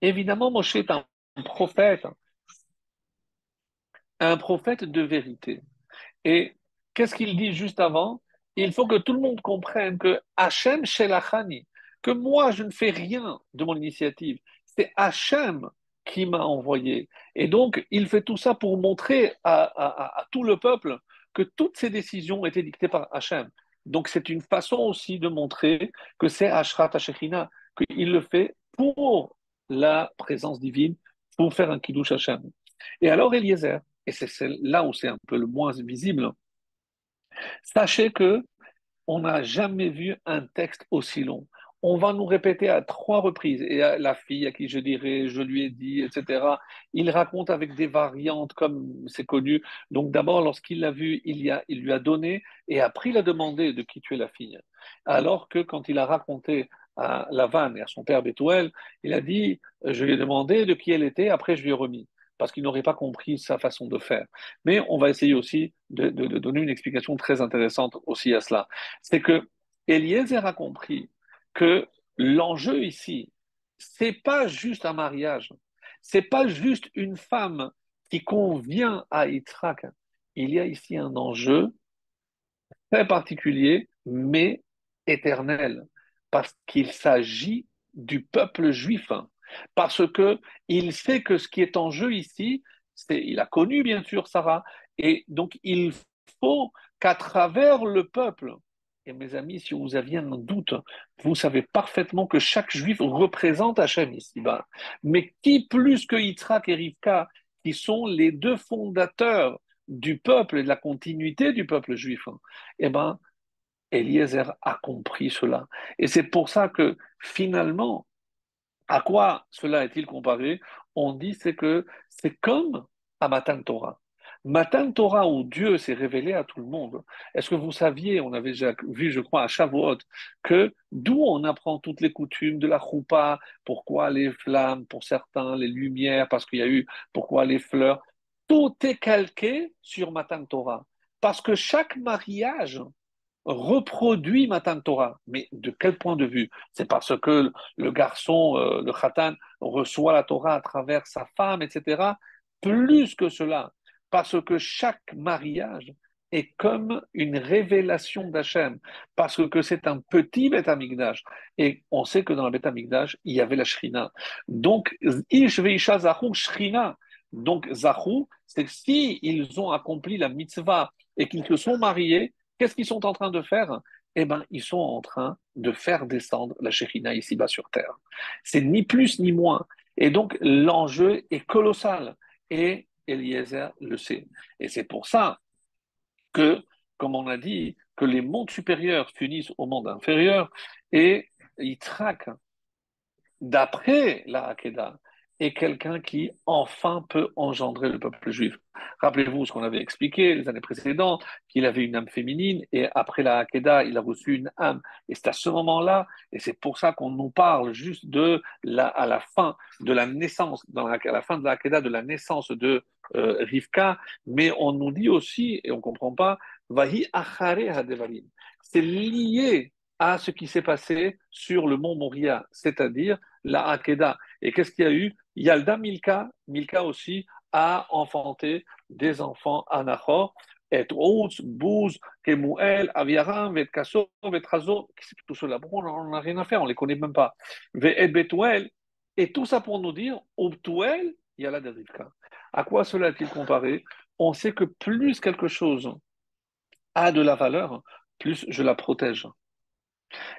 Speaker 1: évidemment, Moshe est un prophète, un prophète de vérité. Et qu'est-ce qu'il dit juste avant? Il faut que tout le monde comprenne que Hachem Shelachani, que moi, je ne fais rien de mon initiative. C'est Hachem qui m'a envoyé. Et donc, il fait tout ça pour montrer à, tout le peuple que toutes ces décisions étaient dictées par Hachem. Donc, c'est une façon aussi de montrer que c'est Ashrat Hashechina, qu'il le fait pour la présence divine, pour faire un kiddush Hachem. Et alors, Eliezer, et c'est là où c'est un peu le moins visible, sachez que on n'a jamais vu un texte aussi long. On va nous répéter à trois reprises. Et la fille à qui je dirais, je lui ai dit, etc., il raconte avec des variantes comme c'est connu. Donc d'abord, lorsqu'il l'a vu, il, il lui a donné et après il a demandé de qui tu es la fille. Alors que quand il a raconté à Lavan et à son père Bethuel, il a dit, je lui ai demandé de qui elle était, après je lui ai remis parce qu'il n'aurait pas compris sa façon de faire. Mais on va essayer aussi de, de donner une explication très intéressante aussi à cela. C'est que Eliezer a compris que l'enjeu ici, c'est pas juste un mariage, c'est pas juste une femme qui convient à Yitzhak. Il y a ici un enjeu très particulier, mais éternel, parce qu'il s'agit du peuple juif, parce que il sait que ce qui est en jeu ici, c'est, il a connu bien sûr Sarah, et donc il faut qu'à travers le peuple, mes amis, si vous aviez un doute, vous savez parfaitement que chaque juif représente Hachem ici-bas. Mais qui plus que Yitzhak et Rivka, qui sont les deux fondateurs du peuple et de la continuité du peuple juif, eh bien, Eliezer a compris cela. Et c'est pour ça que finalement, à quoi cela est-il comparé? On dit c'est que c'est comme à Torah. Matan Torah où Dieu s'est révélé à tout le monde. Est-ce que vous saviez, on avait déjà vu, je crois, à Shavuot, que d'où on apprend toutes les coutumes de la choupa, pourquoi les flammes pour certains, les lumières, parce qu'il y a eu, pourquoi les fleurs, tout est calqué sur Matan Torah. Parce que chaque mariage reproduit Matan Torah. Mais de quel point de vue? C'est parce que le garçon, euh, le khatan, reçoit la Torah à travers sa femme, etc. Plus que cela, parce que chaque mariage est comme une révélation d'Hachem, parce que c'est un petit Beth. Et on sait que dans le Beth il y avait la Shrina. Donc, Ish Veisha Zahou Shrina. Donc, Zahou, c'est que si ils ont accompli la mitzvah et qu'ils se sont mariés, qu'est-ce qu'ils sont en train de faire? Eh bien, ils sont en train de faire descendre la Shrina ici-bas sur terre. C'est ni plus ni moins. Et donc, l'enjeu est colossal. Et Eliezer le sait. Et c'est pour ça que, comme on a dit, que les mondes supérieurs finissent au monde inférieur et ils traquent d'après la Hakeda est quelqu'un qui enfin peut engendrer le peuple juif. Rappelez-vous ce qu'on avait expliqué les années précédentes, qu'il avait une âme féminine et après la Hakeda, il a reçu une âme. Et c'est à ce moment-là, et c'est pour ça qu'on nous parle juste de la, à la fin de la naissance, à la fin de la Hakeda, de la naissance de euh, Rivka, mais on nous dit aussi, et on ne comprend pas, Vahi Achare Hadevarim. C'est lié à ce qui s'est passé sur le mont Moria, c'est-à-dire la Hakeda. Et qu'est-ce qu'il y a eu? Yalda Milka, Milka aussi, a enfanté des enfants à Nahor, et Ouz, Bouz, Kemuel, Aviaram, Vetkaso, Vetrazo, tout cela, on n'a rien à faire, on ne les connaît même pas. Et tout ça pour nous dire, Obtuel, Yala Rivka. À quoi cela est-il comparé? On sait que plus quelque chose a de la valeur, plus je la protège.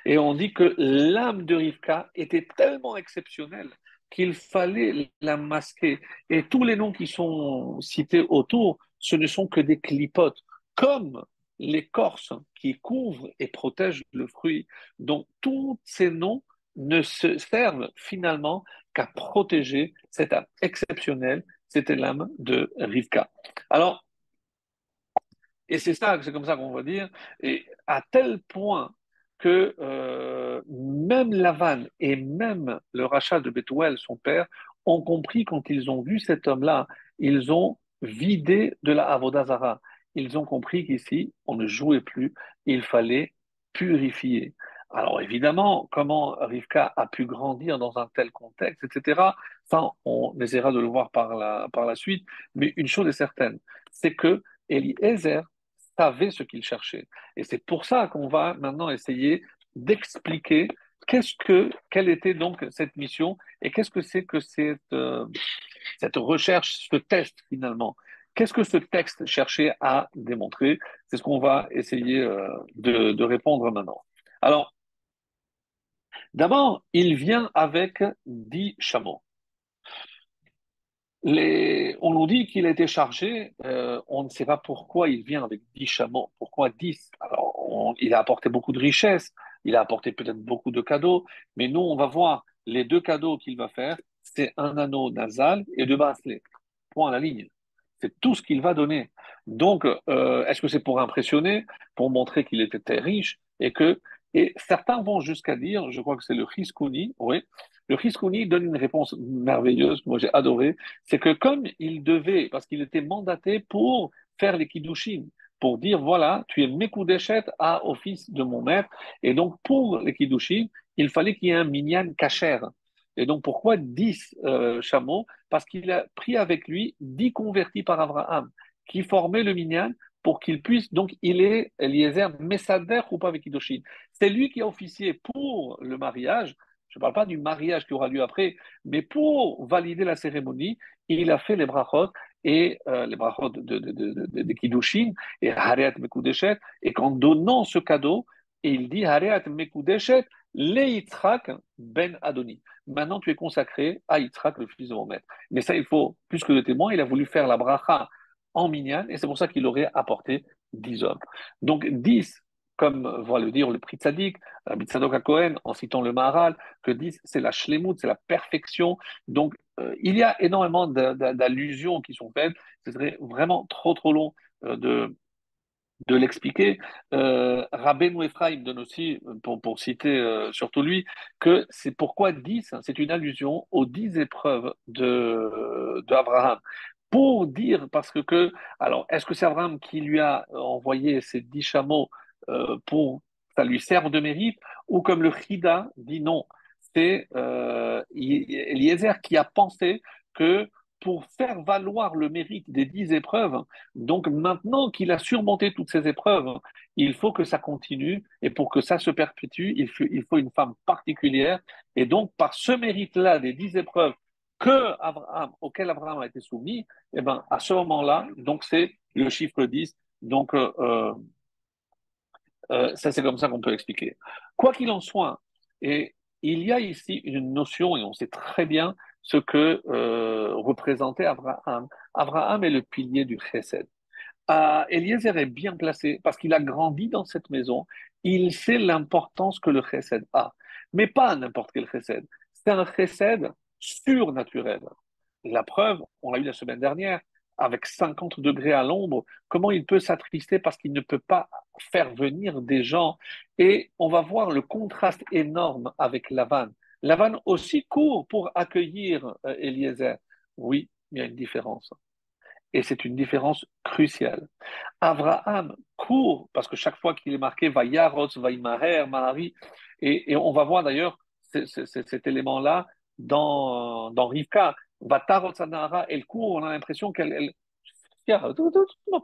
Speaker 1: Et on dit que l'âme de Rivka était tellement exceptionnelle qu'il fallait la masquer. Et tous les noms qui sont cités autour, ce ne sont que des clipotes, comme l'écorce qui couvre et protège le fruit. Donc tous ces noms ne se servent finalement qu'à protéger cette âme exceptionnelle, c'était l'âme de Rivka. Alors, et c'est ça, c'est comme ça qu'on va dire, et à tel point que euh, même Lavan et même le rachat de Bethuel, son père, ont compris quand ils ont vu cet homme-là, ils ont vidé de la Avodazara. Ils ont compris qu'ici, on ne jouait plus, il fallait purifier. Alors évidemment, comment Rivka a pu grandir dans un tel contexte, etc., ça, on essaiera de le voir par la, par la suite, mais une chose est certaine, c'est que Eliezer savait ce qu'il cherchait. Et c'est pour ça qu'on va maintenant essayer d'expliquer qu'est-ce que, quelle était donc cette mission et qu'est-ce que c'est que cette, euh, cette recherche, ce test finalement. Qu'est-ce que ce texte cherchait à démontrer? C'est ce qu'on va essayer euh, de, de répondre maintenant. Alors, d'abord, il vient avec dix chameaux on nous dit qu'il a été chargé, euh, on ne sait pas pourquoi il vient avec dix chameaux, pourquoi dix? Alors, il a apporté beaucoup de richesses, il a apporté peut-être beaucoup de cadeaux, mais nous, on va voir les deux cadeaux qu'il va faire, c'est un anneau nasal et deux bracelets. Point à la ligne. C'est tout ce qu'il va donner. Donc, euh, est-ce que c'est pour impressionner, pour montrer qu'il était très riche et que et certains vont jusqu'à dire, je crois que c'est le Chiskouni, oui, le Chiskouni donne une réponse merveilleuse moi j'ai adoré, c'est que comme il devait, parce qu'il était mandaté pour faire les Kiddushin, pour dire voilà, tu es Mekudeshet à office de mon maître, et donc pour les Kiddushin, il fallait qu'il y ait un minyan kacher. Et donc pourquoi dix euh, chameaux? Parce qu'il a pris avec lui dix convertis par Abraham, qui formaient le minyan pour qu'il puisse, donc il est Eliezer Messader ou pas avec Kiddushin. C'est lui qui a officié pour le mariage, je ne parle pas du mariage qui aura lieu après, mais pour valider la cérémonie, il a fait les brachot et euh, les brachot de, de, et Hareat Mekudeshet, et qu'en donnant ce cadeau, il dit Hareat Mekudeshet, le Yitzhak ben Adoni. Maintenant, tu es consacré à Yitzhak, le fils de mon maître. Mais ça, il faut plus que de témoins. Il a voulu faire la bracha en minyan, et c'est pour ça qu'il aurait apporté dix hommes. Donc, dix comme va le dire le prix Tzadik, Tzadok à Cohen, en citant le Maharal, que disent c'est la shlemut, c'est la perfection. Donc, euh, il y a énormément d'allusions qui sont faites. Ce serait vraiment trop, trop long euh, de, de l'expliquer. Euh, Rabbeinu Ephraim donne aussi, pour, pour citer euh, surtout lui, que c'est pourquoi 10, c'est une allusion aux dix épreuves de, de Pour dire, parce que, que alors, est-ce que c'est Abraham qui lui a envoyé ces dix chameaux euh, pour ça lui serve de mérite, ou comme le Chida dit non, c'est euh, Eliezer qui a pensé que pour faire valoir le mérite des dix épreuves, donc maintenant qu'il a surmonté toutes ces épreuves, il faut que ça continue, et pour que ça se perpétue, il faut, une femme particulière, et donc par ce mérite-là des dix épreuves que Abraham, auquel Abraham a été soumis, eh ben, à ce moment-là, donc c'est le chiffre 10, donc euh, euh, ça, c'est comme ça qu'on peut expliquer. Quoi qu'il en soit, et il y a ici une notion, et on sait très bien ce que euh, représentait Abraham. Abraham est le pilier du chesed. Euh, Eliezer est bien placé parce qu'il a grandi dans cette maison. Il sait l'importance que le chesed a, mais pas n'importe quel chesed. C'est un chesed surnaturel. La preuve, on l'a eu la semaine dernière, avec 50 degrés à l'ombre, comment il peut s'attrister parce qu'il ne peut pas faire venir des gens? Et on va voir le contraste énorme avec Lavan. Lavan aussi court pour accueillir euh, Eliezer. Oui, il y a une différence. Et c'est une différence cruciale. Abraham court, parce que chaque fois qu'il est marqué Vayaros, Vaimaher, Mahari, et, et on va voir d'ailleurs cet élément-là dans, dans Rivka. Elle court, on a l'impression qu'elle. Elle...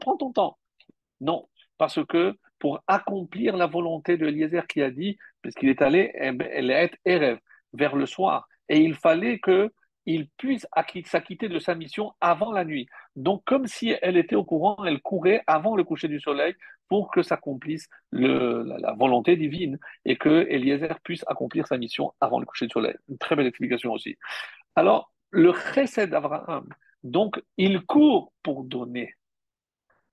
Speaker 1: Prends ton temps. Non, parce que pour accomplir la volonté de Eliezer qui a dit, puisqu'il est allé, eh ben, elle est Erev, vers le soir, et il fallait qu'il puisse s'acquitter de sa mission avant la nuit. Donc, comme si elle était au courant, elle courait avant le coucher du soleil pour que s'accomplisse la, volonté divine et que Eliezer puisse accomplir sa mission avant le coucher du soleil. Une très belle explication aussi. Alors, le chesed d'Abraham, donc il court pour donner.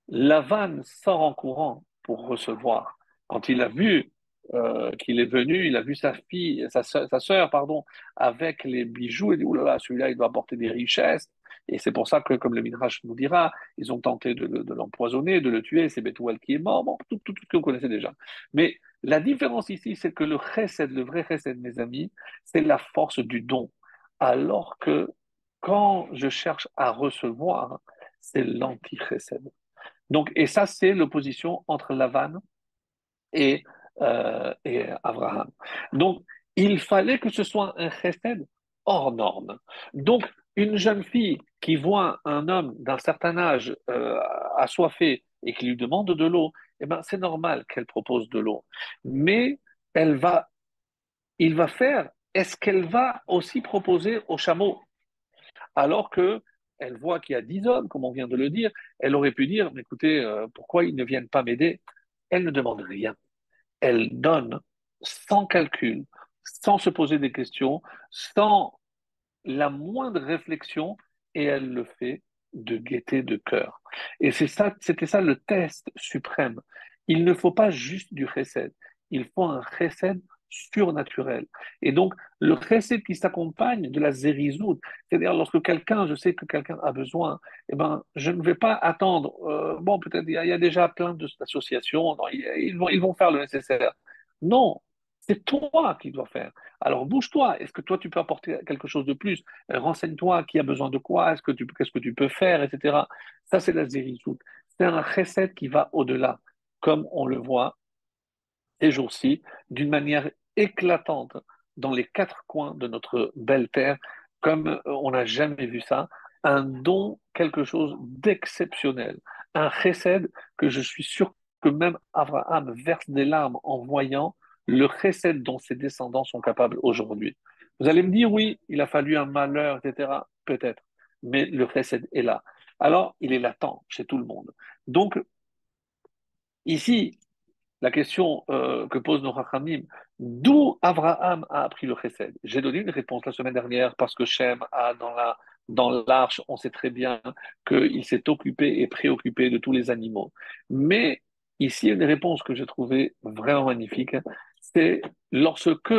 Speaker 1: Lavan sort en courant pour recevoir. Quand il a vu euh, qu'il est venu, il a vu sa fille, sa soeur, pardon, avec les bijoux, il dit, oulala, celui-là, il doit apporter des richesses. Et c'est pour ça que, comme le Midrash nous dira, ils ont tenté de, l'empoisonner, de le tuer, c'est Betouel qui est mort, tout, tout, tout, ce que vous connaissez déjà. Mais la différence ici, c'est que le chesed, le vrai chesed, mes amis, c'est la force du don. Alors que quand je cherche à recevoir, c'est l'anti-chesed. Donc, et ça, c'est l'opposition entre Lavan et, euh, et Abraham. Donc, il fallait que ce soit un chesed hors norme. Donc, une jeune fille qui voit un homme d'un certain âge euh, assoiffé et qui lui demande de l'eau, eh ben, c'est normal qu'elle propose de l'eau. Mais elle va, il va faire, est-ce qu'elle va aussi proposer au chameau? Alors que elle voit qu'il y a dix hommes, comme on vient de le dire, elle aurait pu dire, écoutez, euh, pourquoi ils ne viennent pas m'aider? Elle ne demande rien. Elle donne sans calcul, sans se poser des questions, sans la moindre réflexion, et elle le fait de gaieté de cœur. Et ça, c'était ça le test suprême. Il ne faut pas juste du chesed, il faut un chesed surnaturel. Et donc, le chesed qui s'accompagne de la zérizout, c'est-à-dire lorsque quelqu'un, je sais que quelqu'un a besoin, eh ben, je ne vais pas attendre, euh, bon, peut-être il y, a déjà plein d'associations, ils vont, ils vont faire le nécessaire. Non, c'est toi qui dois faire. Alors bouge-toi. Est-ce que toi tu peux apporter quelque chose de plus? Renseigne-toi qui a besoin de quoi Est-ce que qu'est-ce que tu peux faire, etc. Ça c'est la zérizout. C'est un chesed qui va au-delà, comme on le voit ces jours-ci, d'une manière éclatante dans les quatre coins de notre belle terre, comme on n'a jamais vu ça, un don, quelque chose d'exceptionnel, un chesed que je suis sûr que même Abraham verse des larmes en voyant le chesed dont ses descendants sont capables aujourd'hui. Vous allez me dire, oui, il a fallu un malheur, etc. Peut-être, mais le chesed est là. Alors, il est latent chez tout le monde. Donc, ici, la question euh, que pose nos rachamim, d'où Abraham a appris le chesed? J'ai donné une réponse la semaine dernière parce que Shem a dans la dans l'arche, on sait très bien qu'il s'est occupé et préoccupé de tous les animaux. Mais ici, une réponse que j'ai trouvée vraiment magnifique, c'est lorsque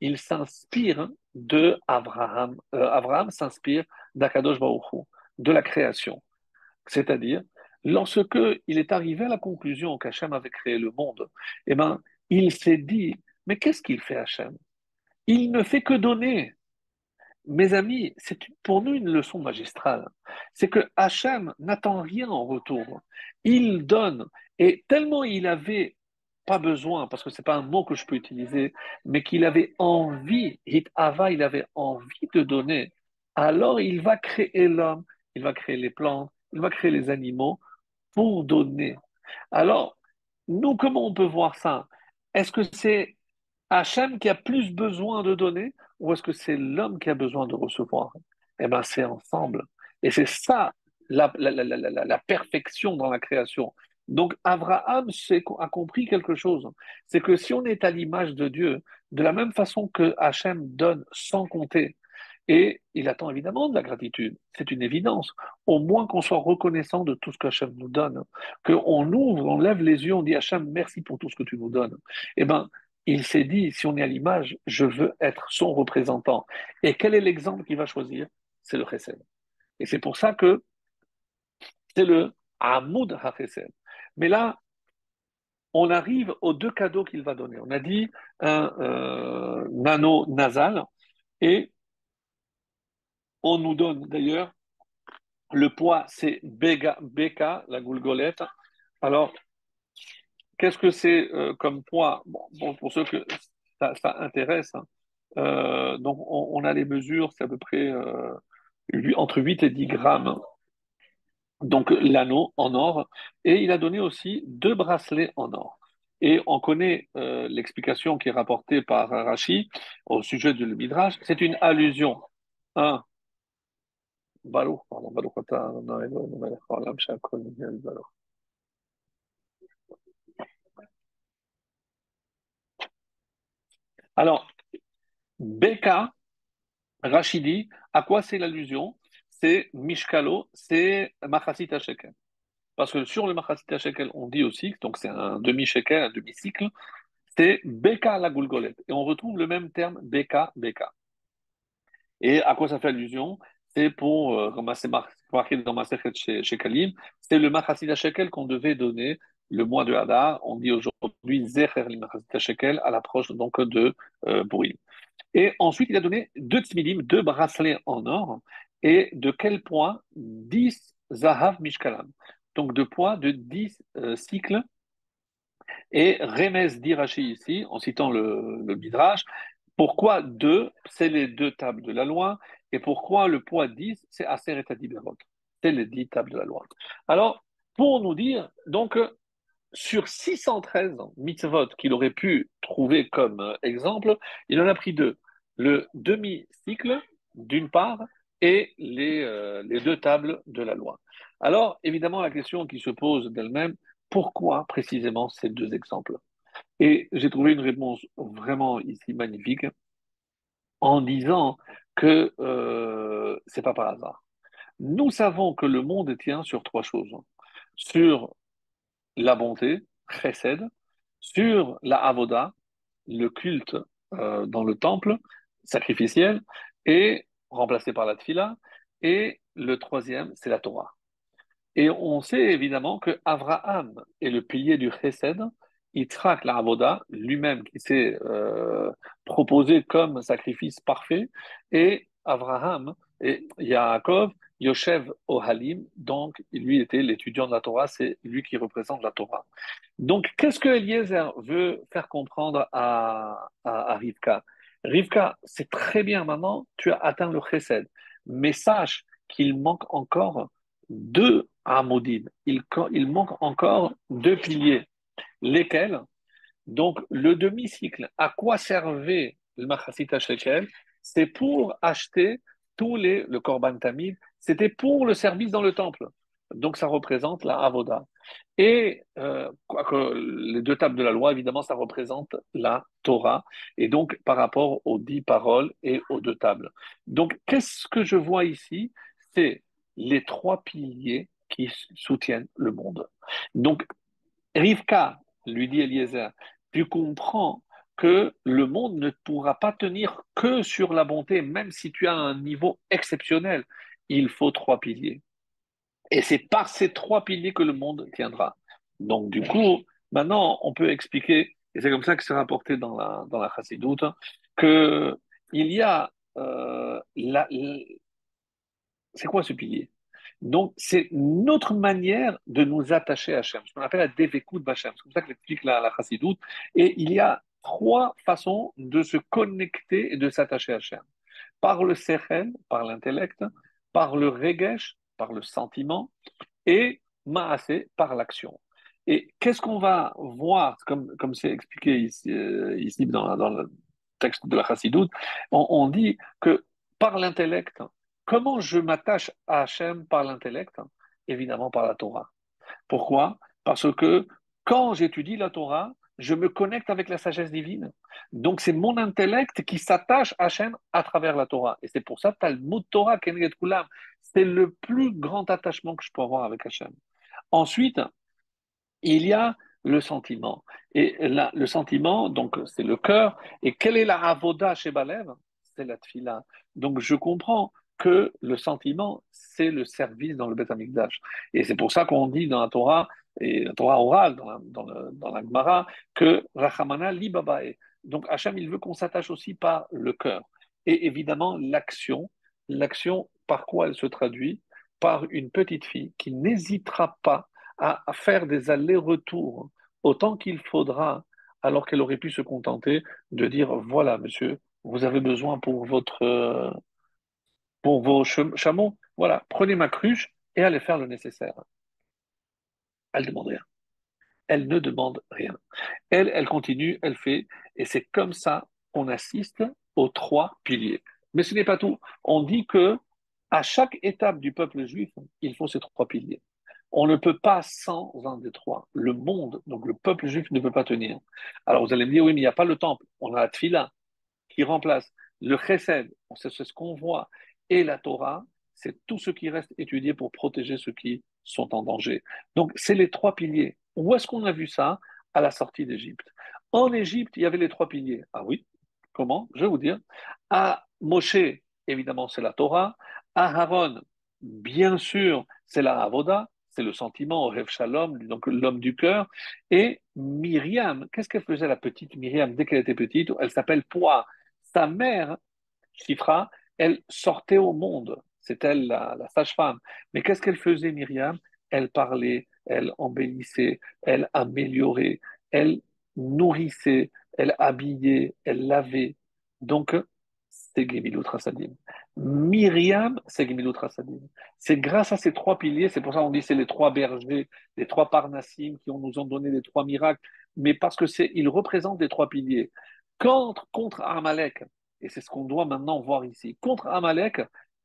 Speaker 1: il s'inspire de Abraham. Euh, Abraham s'inspire d'Akadosh Baruch de la création. C'est-à-dire, Lorsque il est arrivé à la conclusion qu'Hachem avait créé le monde, eh ben, il s'est dit, mais qu'est-ce qu'il fait Hachem? Il ne fait que donner. Mes amis, c'est pour nous une leçon magistrale. C'est que Hachem n'attend rien en retour. Il donne. Et tellement il avait pas besoin, parce que c'est pas un mot que je peux utiliser, mais qu'il avait envie, hit ava, il avait envie de donner, alors il va créer l'homme, il va créer les plantes, il va créer les animaux pour donner. Alors, nous, comment on peut voir ça? Est-ce que c'est Hachem qui a plus besoin de donner ou est-ce que c'est l'homme qui a besoin de recevoir? Eh bien, c'est ensemble. Et c'est ça la, la, perfection dans la création. Donc, Abraham a compris quelque chose. C'est que si on est à l'image de Dieu, de la même façon que Hachem donne sans compter, et il attend évidemment de la gratitude, c'est une évidence. Au moins qu'on soit reconnaissant de tout ce qu'Hachem nous donne, qu'on ouvre, on lève les yeux, on dit Hachem, merci pour tout ce que tu nous donnes. Eh bien, il s'est dit, si on est à l'image, je veux être son représentant. Et quel est l'exemple qu'il va choisir? C'est le Chesed. Et c'est pour ça que c'est le Hamoud HaChesed. Mais là, on arrive aux deux cadeaux qu'il va donner. On a dit un euh, nano nasal et on nous donne d'ailleurs le poids, c'est BK, la goulgolette. Alors, qu'est-ce que c'est euh, comme poids? Pour ceux que ça, intéresse, hein. euh, on, a les mesures, c'est à peu près euh, entre 8 et 10 grammes. Donc l'anneau en or. Et il a donné aussi deux bracelets en or. Et on connaît l'explication qui est rapportée par Rashi au sujet du Midrash. C'est une allusion. Alors, Beka, Rachidi, à quoi c'est l'allusion? C'est Mishkalo, c'est Machasit Shekel. Parce que sur le Machasit Shekel, on dit aussi, donc c'est un demi-shekel, un demi-cycle, c'est Beka la Goulgolet. Et on retrouve le même terme Beka, Beka. Et à quoi ça fait allusion? C'est pour, euh, marqué dans chez, Kalim, c'est le Machasid Shekel qu'on devait donner le mois de Hadar. On dit aujourd'hui Zecher le Machasid Shekel à l'approche donc de euh, Et ensuite, il a donné deux tzmidim, deux bracelets en or. Et de quel poids 10 Zahav Mishkalam. Donc de poids de 10 euh, cycles. Et Remes d'Irachi ici, en citant le, le pourquoi deux? C'est les deux tables de la loi. Et pourquoi le poids 10 C'est Aser et C'est les 10 tables de la loi. Alors, pour nous dire, donc, sur 613 mitzvot qu'il aurait pu trouver comme euh, exemple, il en a pris deux. Le demi-cycle, d'une part, et euh, les deux tables de la loi. Alors, évidemment, la question qui se pose d'elle-même, pourquoi précisément ces deux exemples? Et j'ai trouvé une réponse vraiment ici magnifique en disant que euh, c'est pas par hasard. Nous savons que le monde tient sur trois choses sur la bonté, chesed, sur la avoda, le culte euh, dans le temple sacrificiel, et remplacé par la tfila, et le troisième, c'est la Torah. Et on sait évidemment que Abraham est le pilier du chesed, traque la avoda, lui-même qui s'est euh, proposé comme sacrifice parfait, et Abraham et Yaakov, Yoshev Ohalim, donc lui était l'étudiant de la Torah, c'est lui qui représente la Torah. Donc qu'est-ce que Eliezer veut faire comprendre à, à, Rivka? Rivka, c'est très bien maintenant, tu as atteint le chesed, mais sache qu'il manque encore deux amodim, il, il manque encore deux piliers, lesquels? Donc le demi-cycle, à quoi servait le Machasit Shekel? C'est pour acheter tous les, le Korban Tamid, c'était pour le service dans le temple. Donc ça représente la Avoda. Et euh, les deux tables de la loi, évidemment, ça représente la Torah. Et donc par rapport aux dix paroles et aux deux tables. Donc qu'est-ce que je vois ici? C'est les trois piliers qui soutiennent le monde. Donc Rivka, lui dit Eliezer, tu comprends que le monde ne pourra pas tenir que sur la bonté, même si tu as un niveau exceptionnel. Il faut trois piliers. Et c'est par ces trois piliers que le monde tiendra. Donc, du coup, maintenant, on peut expliquer, et c'est comme ça que c'est rapporté dans la, dans la Chassidoute, qu'il y a euh, la, c'est quoi ce pilier? Donc, c'est notre manière de nous attacher à Hachem, ce qu'on appelle la dévécoute d'Hachem. C'est comme ça que l'explique la, la Chassidoute. Et il y a trois façons de se connecter et de s'attacher à Hachem. Par le sechel, par l'intellect, par le regesh, par le sentiment, et maasé, par l'action. Et qu'est-ce qu'on va voir, comme, comme c'est expliqué ici, euh, dans, dans, le texte de la Chassidoute, on dit que par l'intellect, comment je m'attache à Hachem par l'intellect? Évidemment par la Torah. Pourquoi? Parce que quand j'étudie la Torah, je me connecte avec la sagesse divine. Donc c'est mon intellect qui s'attache à Hachem à travers la Torah. Et c'est pour ça, Talmud Torah, Kulam, c'est le plus grand attachement que je peux avoir avec Hachem. Ensuite, il y a le sentiment. Et là, le sentiment, donc c'est le cœur. Et quelle est la avoda chez Balev? C'est la tfila. Donc je comprends que le sentiment, c'est le service dans le Beth Amikdash. Et c'est pour ça qu'on dit dans la Torah, et la Torah orale, dans la, dans, la Gemara, que Rachamana libabae. Donc Hachem, il veut qu'on s'attache aussi par le cœur. Et évidemment, l'action, l'action, par quoi elle se traduit? Par une petite fille qui n'hésitera pas à, à faire des allers-retours autant qu'il faudra, alors qu'elle aurait pu se contenter de dire voilà, monsieur, vous avez besoin pour votre pour vos chameaux, voilà, prenez ma cruche et allez faire le nécessaire. Elle demande rien. Elle ne demande rien. Elle, elle continue, elle fait, et c'est comme ça qu'on assiste aux trois piliers. Mais ce n'est pas tout. On dit que à chaque étape du peuple juif, il faut ces trois piliers. On ne peut pas sans un des trois. Le monde, donc le peuple juif, ne peut pas tenir. Alors vous allez me dire, oui, mais il n'y a pas le temple. On a la tfila qui remplace le chesed. C'est ce qu'on voit et la Torah, c'est tout ce qui reste étudié pour protéger ceux qui sont en danger. Donc, c'est les trois piliers. Où est-ce qu'on a vu ça? À la sortie d'Égypte. En Égypte, il y avait les trois piliers. Ah oui? Comment? Je vais vous dire. À Moshe, évidemment, c'est la Torah. À Aaron, bien sûr, c'est la Avoda, c'est le sentiment, Rev Shalom, donc l'homme du cœur. Et Myriam, qu'est-ce qu'elle faisait la petite Myriam? Dès qu'elle était petite Elle s'appelle Poa. Sa mère, Chifra, elle sortait au monde. C'est elle la, sage-femme. Mais qu'est-ce qu'elle faisait, Myriam? Elle parlait, elle embellissait, elle améliorait, elle nourrissait, elle habillait, elle lavait. Donc, c'est Gemilut Rasadim. Myriam, c'est Gemilut. C'est grâce à ces trois piliers, c'est pour ça qu'on dit c'est les trois bergers, les trois parnassim qui nous ont donné les trois miracles, mais parce que c'est, ils représentent les trois piliers. Contre, contre Amalek, et c'est ce qu'on doit maintenant voir ici. Contre Amalek,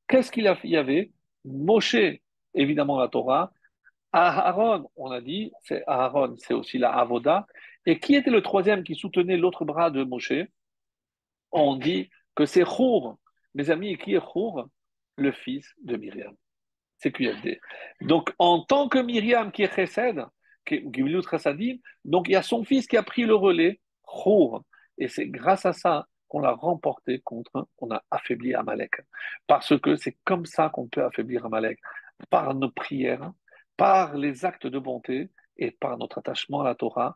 Speaker 1: qu'est-ce qu'il y avait? Moshe, évidemment la Torah. Aaron, on a dit, c'est Aaron, c'est aussi la Avoda. Et qui était le troisième qui soutenait l'autre bras de Moshe? On dit que c'est Chour. Mes amis, qui est Chour? Le fils de Myriam. C'est QFD. Donc, en tant que Myriam qui est Chesed, Donc il y a son fils qui a pris le relais, Khour. Et c'est grâce à ça qu'on l'a remporté contre, qu'on a affaibli Amalek. Parce que c'est comme ça qu'on peut affaiblir Amalek, par nos prières, par les actes de bonté et par notre attachement à la Torah,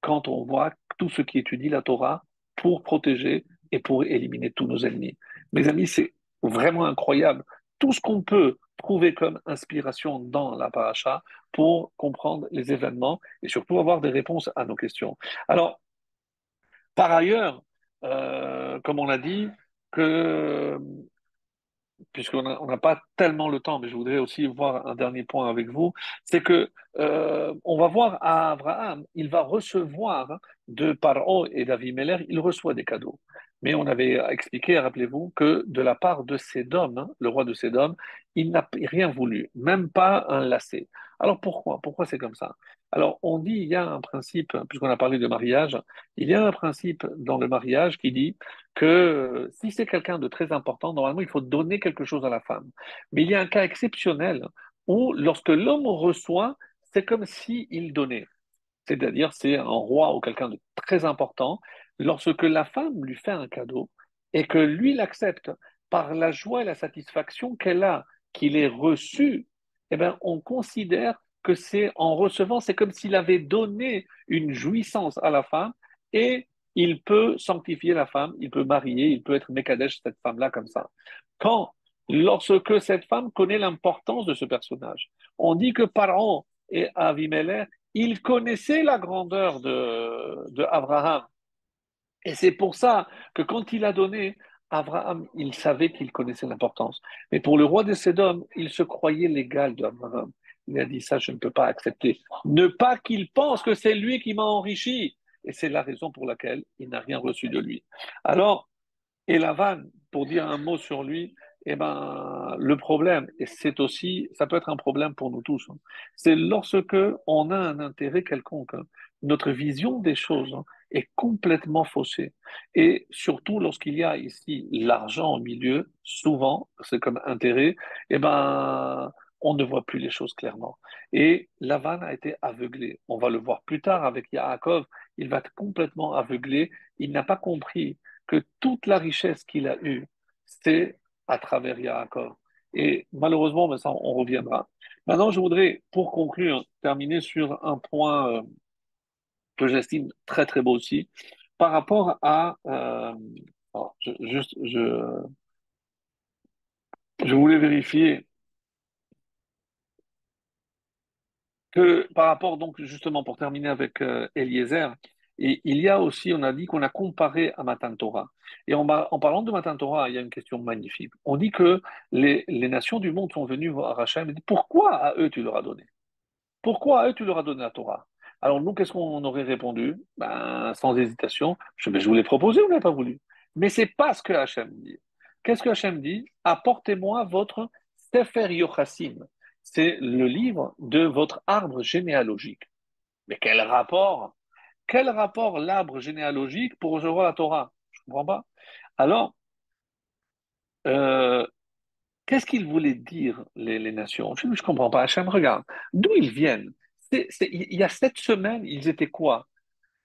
Speaker 1: quand on voit tout ce qui étudie la Torah pour protéger et pour éliminer tous nos ennemis. Mes amis, c'est vraiment incroyable. Tout ce qu'on peut trouver comme inspiration dans la paracha pour comprendre les événements et surtout avoir des réponses à nos questions. Alors, par ailleurs, euh, comme on l'a dit, puisqu'on n'a pas tellement le temps, mais je voudrais aussi voir un dernier point avec vous, c'est que euh, on va voir à Abraham, il va recevoir de Paro et d'Avimelech, il reçoit des cadeaux. Mais on avait expliqué, rappelez-vous, que de la part de Sédom, hein, le roi de Sédom, il n'a rien voulu, même pas un lacet. Alors pourquoi? Pourquoi c'est comme ça? Alors on dit, il y a un principe, puisqu'on a parlé de mariage, il y a un principe dans le mariage qui dit que si c'est quelqu'un de très important, normalement il faut donner quelque chose à la femme. Mais il y a un cas exceptionnel où lorsque l'homme reçoit, c'est comme s'il donnait. C'est-à-dire c'est un roi ou quelqu'un de très important lorsque la femme lui fait un cadeau et que lui l'accepte par la joie et la satisfaction qu'elle a, qu'il ait reçu, eh bien, on considère que c'est en recevant, c'est comme s'il avait donné une jouissance à la femme et il peut sanctifier la femme, il peut marier, il peut être Mekadesh, cette femme-là, comme ça. Quand, lorsque cette femme connaît l'importance de ce personnage, on dit que Paran et Avimelech, ils connaissaient la grandeur de, de Abraham. Et c'est pour ça que quand il a donné, Abraham, il savait qu'il connaissait l'importance. Mais pour le roi de Sédom, il se croyait l'égal d'Abraham. Il a dit ça, je ne peux pas accepter. Ne pas qu'il pense que c'est lui qui m'a enrichi. Et c'est la raison pour laquelle il n'a rien reçu de lui. Alors, Elavan, pour dire un mot sur lui, eh ben, le problème, et c'est aussi, ça peut être un problème pour nous tous, hein, c'est lorsque on a un intérêt quelconque. Hein. Notre vision des choses hein, est complètement faussé. Et surtout lorsqu'il y a ici l'argent au milieu, souvent, c'est comme intérêt, eh ben, on ne voit plus les choses clairement. Et Lavan a été aveuglé. On va le voir plus tard avec Yaakov. Il va être complètement aveuglé. Il n'a pas compris que toute la richesse qu'il a eue, c'est à travers Yaakov. Et malheureusement, ça, on reviendra. Maintenant, je voudrais, pour conclure, terminer sur un point euh, que j'estime très très beau aussi, par rapport à, euh, je, juste, je, je voulais vérifier que par rapport donc justement pour terminer avec euh, Eliezer, il y a aussi, on a dit qu'on a comparé à Matan Torah. Et en, en, parlant de Matan Torah, il y a une question magnifique. On dit que les, les nations du monde sont venues voir Hachem et dit pourquoi à eux tu leur as donné? Pourquoi à eux tu leur as donné la Torah? Alors nous, qu'est-ce qu'on aurait répondu? Ben, Sans hésitation, je, je vous l'ai proposé, vous n'avez pas voulu. Mais c'est pas ce que Hachem dit. Qu'est-ce que Hachem dit? Apportez-moi votre Sefer Yochassim. C'est le livre de votre arbre généalogique. Mais quel rapport? Quel rapport l'arbre généalogique pour recevoir la Torah? Je ne comprends pas. Alors, euh, qu'est-ce qu'ils voulaient dire, les, les nations? Je ne comprends pas. Hachem, regarde. D'où ils viennent? Il y a sept semaines, ils étaient quoi?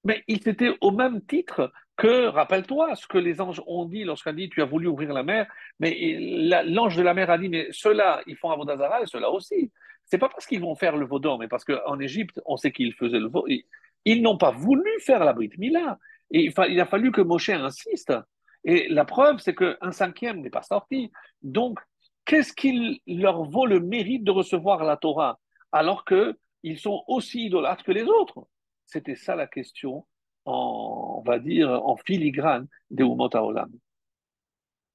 Speaker 1: Mais ils étaient au même titre que, rappelle-toi, ce que les anges ont dit lorsqu'on dit tu as voulu ouvrir la mer, mais l'ange de la mer a dit mais ceux-là, ils font Avodazara et ceux-là aussi. C'est pas parce qu'ils vont faire le vaudor, mais parce qu'en Égypte, on sait qu'ils faisaient le vaudor. Ils, n'ont pas voulu faire la Mila. Et il, a fallu que Moshe insiste. Et la preuve, c'est qu'un cinquième n'est pas sorti. Donc, qu'est-ce qu'il leur vaut le mérite de recevoir la Torah alors que ils sont aussi idolâtres que les autres C'était ça la question, en, on va dire, en filigrane des Umot.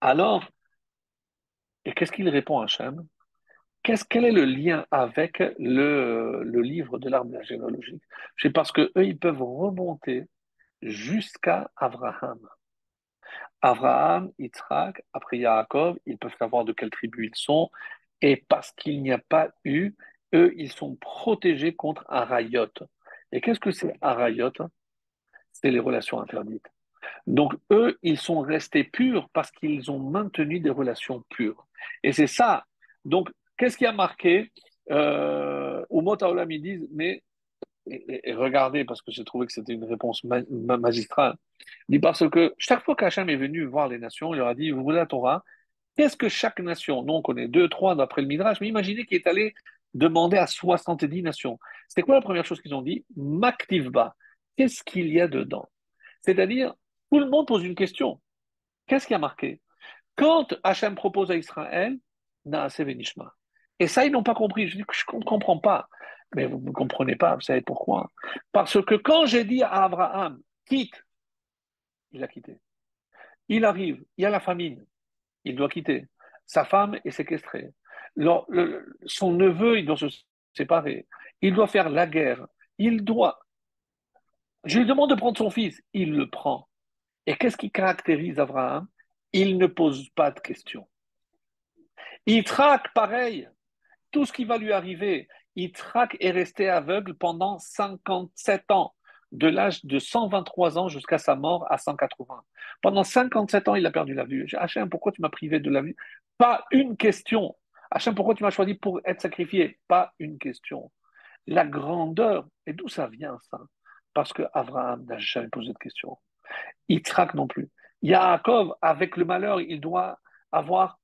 Speaker 1: Alors, et qu'est-ce qu'il répond à Hachem? Quel est le lien avec le, le livre de l'arbre généalogique? C'est parce que eux, ils peuvent remonter jusqu'à Abraham. Abraham, Yitzhak, après Yaakov, ils peuvent savoir de quelle tribu ils sont, et parce qu'il n'y a pas eu eux, ils sont protégés contre Arayot. Et qu'est-ce que c'est Arayot? C'est les relations interdites. Donc, eux, ils sont restés purs parce qu'ils ont maintenu des relations pures. Et c'est ça. Donc, qu'est-ce qui a marqué? Euh, Au Olam, ils disent, mais et, regardez, parce que j'ai trouvé que c'était une réponse magistrale. Dit parce que chaque fois qu'Hachem est venu voir les nations, il leur a dit Vous voulez la Torah Qu'est-ce que chaque nation Non, on connaît deux, trois d'après le Midrash, mais imaginez qu'il est allé demander à 70 nations. C'était quoi la première chose qu'ils ont dit? Maktivba. Qu'est-ce qu'il y a dedans? C'est-à-dire, tout le monde pose une question. Qu'est-ce qui a marqué? Quand Hachem propose à Israël, Naase Venishma. Et ça, ils n'ont pas compris. Je dis que je ne comprends pas. Mais vous ne comprenez pas, vous savez pourquoi Parce que quand j'ai dit à Abraham, quitte, il a quitté. Il arrive, il y a la famine, il doit quitter. Sa femme est séquestrée. Son neveu, il doit se séparer. Il doit faire la guerre. Il doit. Je lui demande de prendre son fils. Il le prend. Et qu'est-ce qui caractérise Abraham? Il ne pose pas de questions. Il traque pareil. Tout ce qui va lui arriver, Yitzhak est resté aveugle pendant 57 ans, de l'âge de 123 ans jusqu'à sa mort à 180. Pendant 57 ans, il a perdu la vue. Hachem, pourquoi tu m'as privé de la vue? Pas une question. Hachem, pourquoi tu m'as choisi pour être sacrifié? Pas une question. La grandeur, et d'où ça vient ça? Parce que Abraham n'a jamais posé de question. Yitzhak non plus. Yaakov, avec le malheur, il doit avoir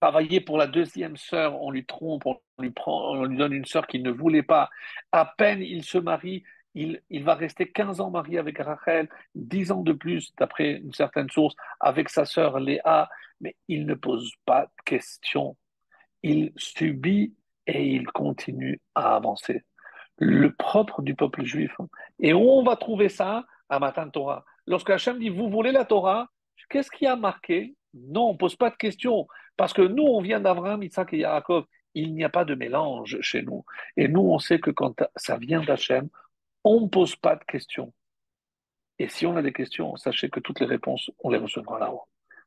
Speaker 1: travailler pour la deuxième sœur, on lui trompe, on lui, prend, on lui donne une sœur qu'il ne voulait pas. À peine il se marie, il, il, va rester 15 ans marié avec Rachel, 10 ans de plus, d'après une certaine source, avec sa sœur Léa, mais il ne pose pas de questions. Il subit et il continue à avancer. Le propre du peuple juif. Et où on va trouver ça? À Matan Torah. Lorsque Hachem dit Vous voulez la Torah Qu'est-ce qui a marqué? Non, on ne pose pas de questions. Parce que nous, on vient d'Abraham, Isaac et Yaakov. Il n'y a pas de mélange chez nous. Et nous, on sait que quand ça vient d'Hachem, on ne pose pas de questions. Et si on a des questions, sachez que toutes les réponses, on les recevra là-haut.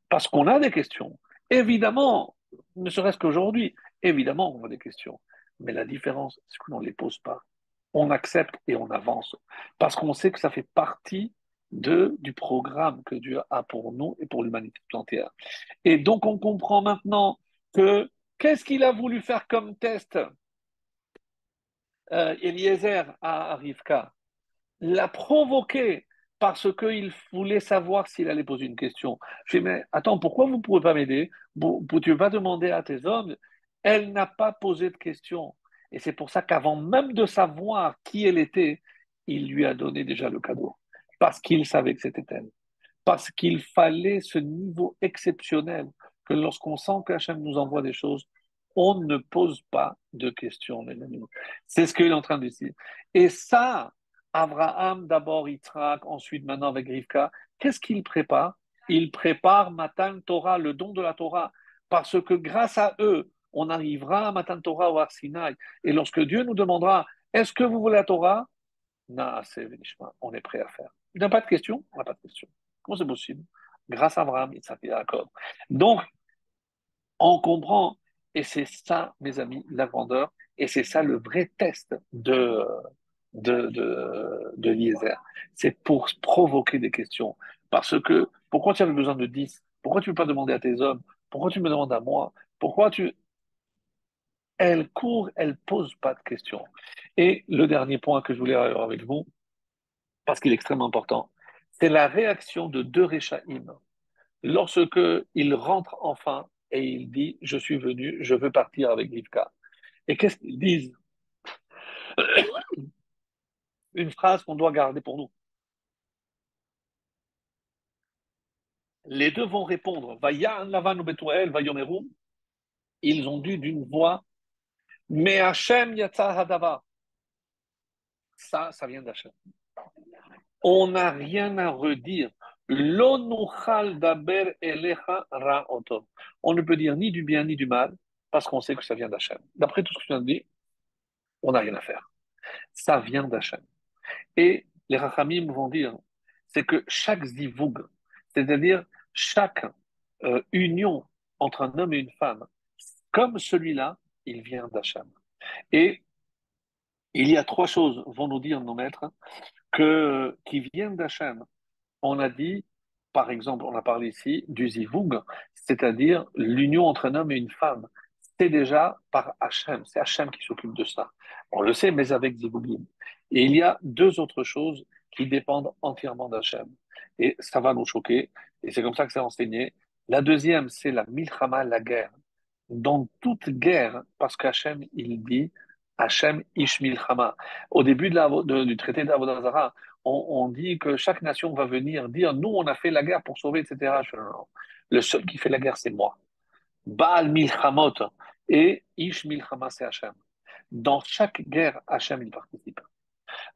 Speaker 1: Parce qu'on a des questions. Évidemment, ne serait-ce qu'aujourd'hui, évidemment, on a des questions. Mais la différence, c'est qu'on ne les pose pas. On accepte et on avance. Parce qu'on sait que ça fait partie du programme que Dieu a pour nous et pour l'humanité tout entière. Et donc on comprend maintenant que qu'est-ce qu'il a voulu faire comme test? Euh, Eliezer à Rivka L'a provoqué parce qu'il voulait savoir s'il allait poser une question. Je dis, mais attends, pourquoi vous ne pouvez pas m'aider? Tu pas demander à tes hommes Elle n'a pas posé de question. Et c'est pour ça qu'avant même de savoir qui elle était, il lui a donné déjà le cadeau parce qu'il savait que c'était elle. Parce qu'il fallait ce niveau exceptionnel que lorsqu'on sent qu'Hachem nous envoie des choses, on ne pose pas de questions, C'est ce qu'il est en train de dire. Et ça, Abraham, d'abord Yitzhak, ensuite maintenant avec Rivka, qu'est-ce qu'il prépare? Il prépare Matan Torah, le don de la Torah, parce que grâce à eux, on arrivera à Matan Torah au Arsinaï. Et lorsque Dieu nous demandera, est-ce que vous voulez la Torah? On est prêt à faire. Il n'a pas de question? On n'a pas de question. Comment c'est possible? Grâce à Abraham, il s'est d'accord. Donc, on comprend, et c'est ça, mes amis, la grandeur, et c'est ça le vrai test de, de, de, de C'est pour provoquer des questions. Parce que, pourquoi tu avais besoin de 10 Pourquoi tu ne peux pas demander à tes hommes? Pourquoi tu me demandes à moi? Pourquoi tu. Elle court, elle pose pas de questions. Et le dernier point que je voulais avoir avec vous, parce qu'il est extrêmement important, c'est la réaction de deux Réchaïm lorsque il rentre enfin et il dit Je suis venu, je veux partir avec Rivka. Et qu'est-ce qu'ils disent? Une phrase qu'on doit garder pour nous. Les deux vont répondre Ils ont dit d'une voix Mais Hachem Hadava. Ça, ça vient d'Hachem on n'a rien à redire. On ne peut dire ni du bien ni du mal parce qu'on sait que ça vient d'Hachem. D'après tout ce que tu viens de dire, on n'a rien à faire. Ça vient d'Hachem. Et les Rachamim vont dire, c'est que chaque zivoug, c'est-à-dire chaque euh, union entre un homme et une femme, comme celui-là, il vient d'Hachem. Et il y a trois choses, vont nous dire nos maîtres, qui viennent d'Hachem. On a dit, par exemple, on a parlé ici du zivoug, c'est-à-dire l'union entre un homme et une femme. C'est déjà par Hachem. C'est Hachem qui s'occupe de ça. On le sait, mais avec Ziboulim. Et il y a deux autres choses qui dépendent entièrement d'Hachem. Et ça va nous choquer. Et c'est comme ça que c'est enseigné. La deuxième, c'est la milchama, la guerre. Dans toute guerre, parce qu'Hachem, il dit Hachem ish milchama. Au début du traité d'Avodazara, on, on dit que chaque nation va venir dire Nous, on a fait la guerre pour sauver, etc. Le seul qui fait la guerre, c'est moi. Baal milchamot et ish milchama, c'est Hachem. Dans chaque guerre, Hachem, il participe.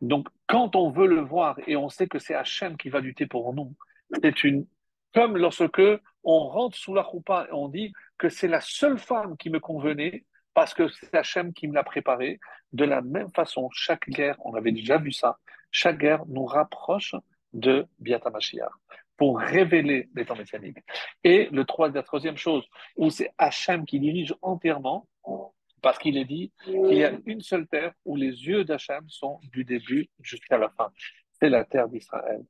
Speaker 1: Donc, quand on veut le voir et on sait que c'est Hachem qui va lutter pour nous, c'est une. Comme lorsque on rentre sous la roupa et on dit que c'est la seule femme qui me convenait parce que c'est Hachem qui me l'a préparée. De la même façon, chaque guerre, on avait déjà vu ça, chaque guerre nous rapproche de Biata Mashiach pour révéler les temps messianiques. Et le la troisième chose, où c'est Hachem qui dirige entièrement, parce qu'il est dit qu'il y a une seule terre où les yeux d'Hachem sont du début jusqu'à la fin. C'est la terre d'Israël.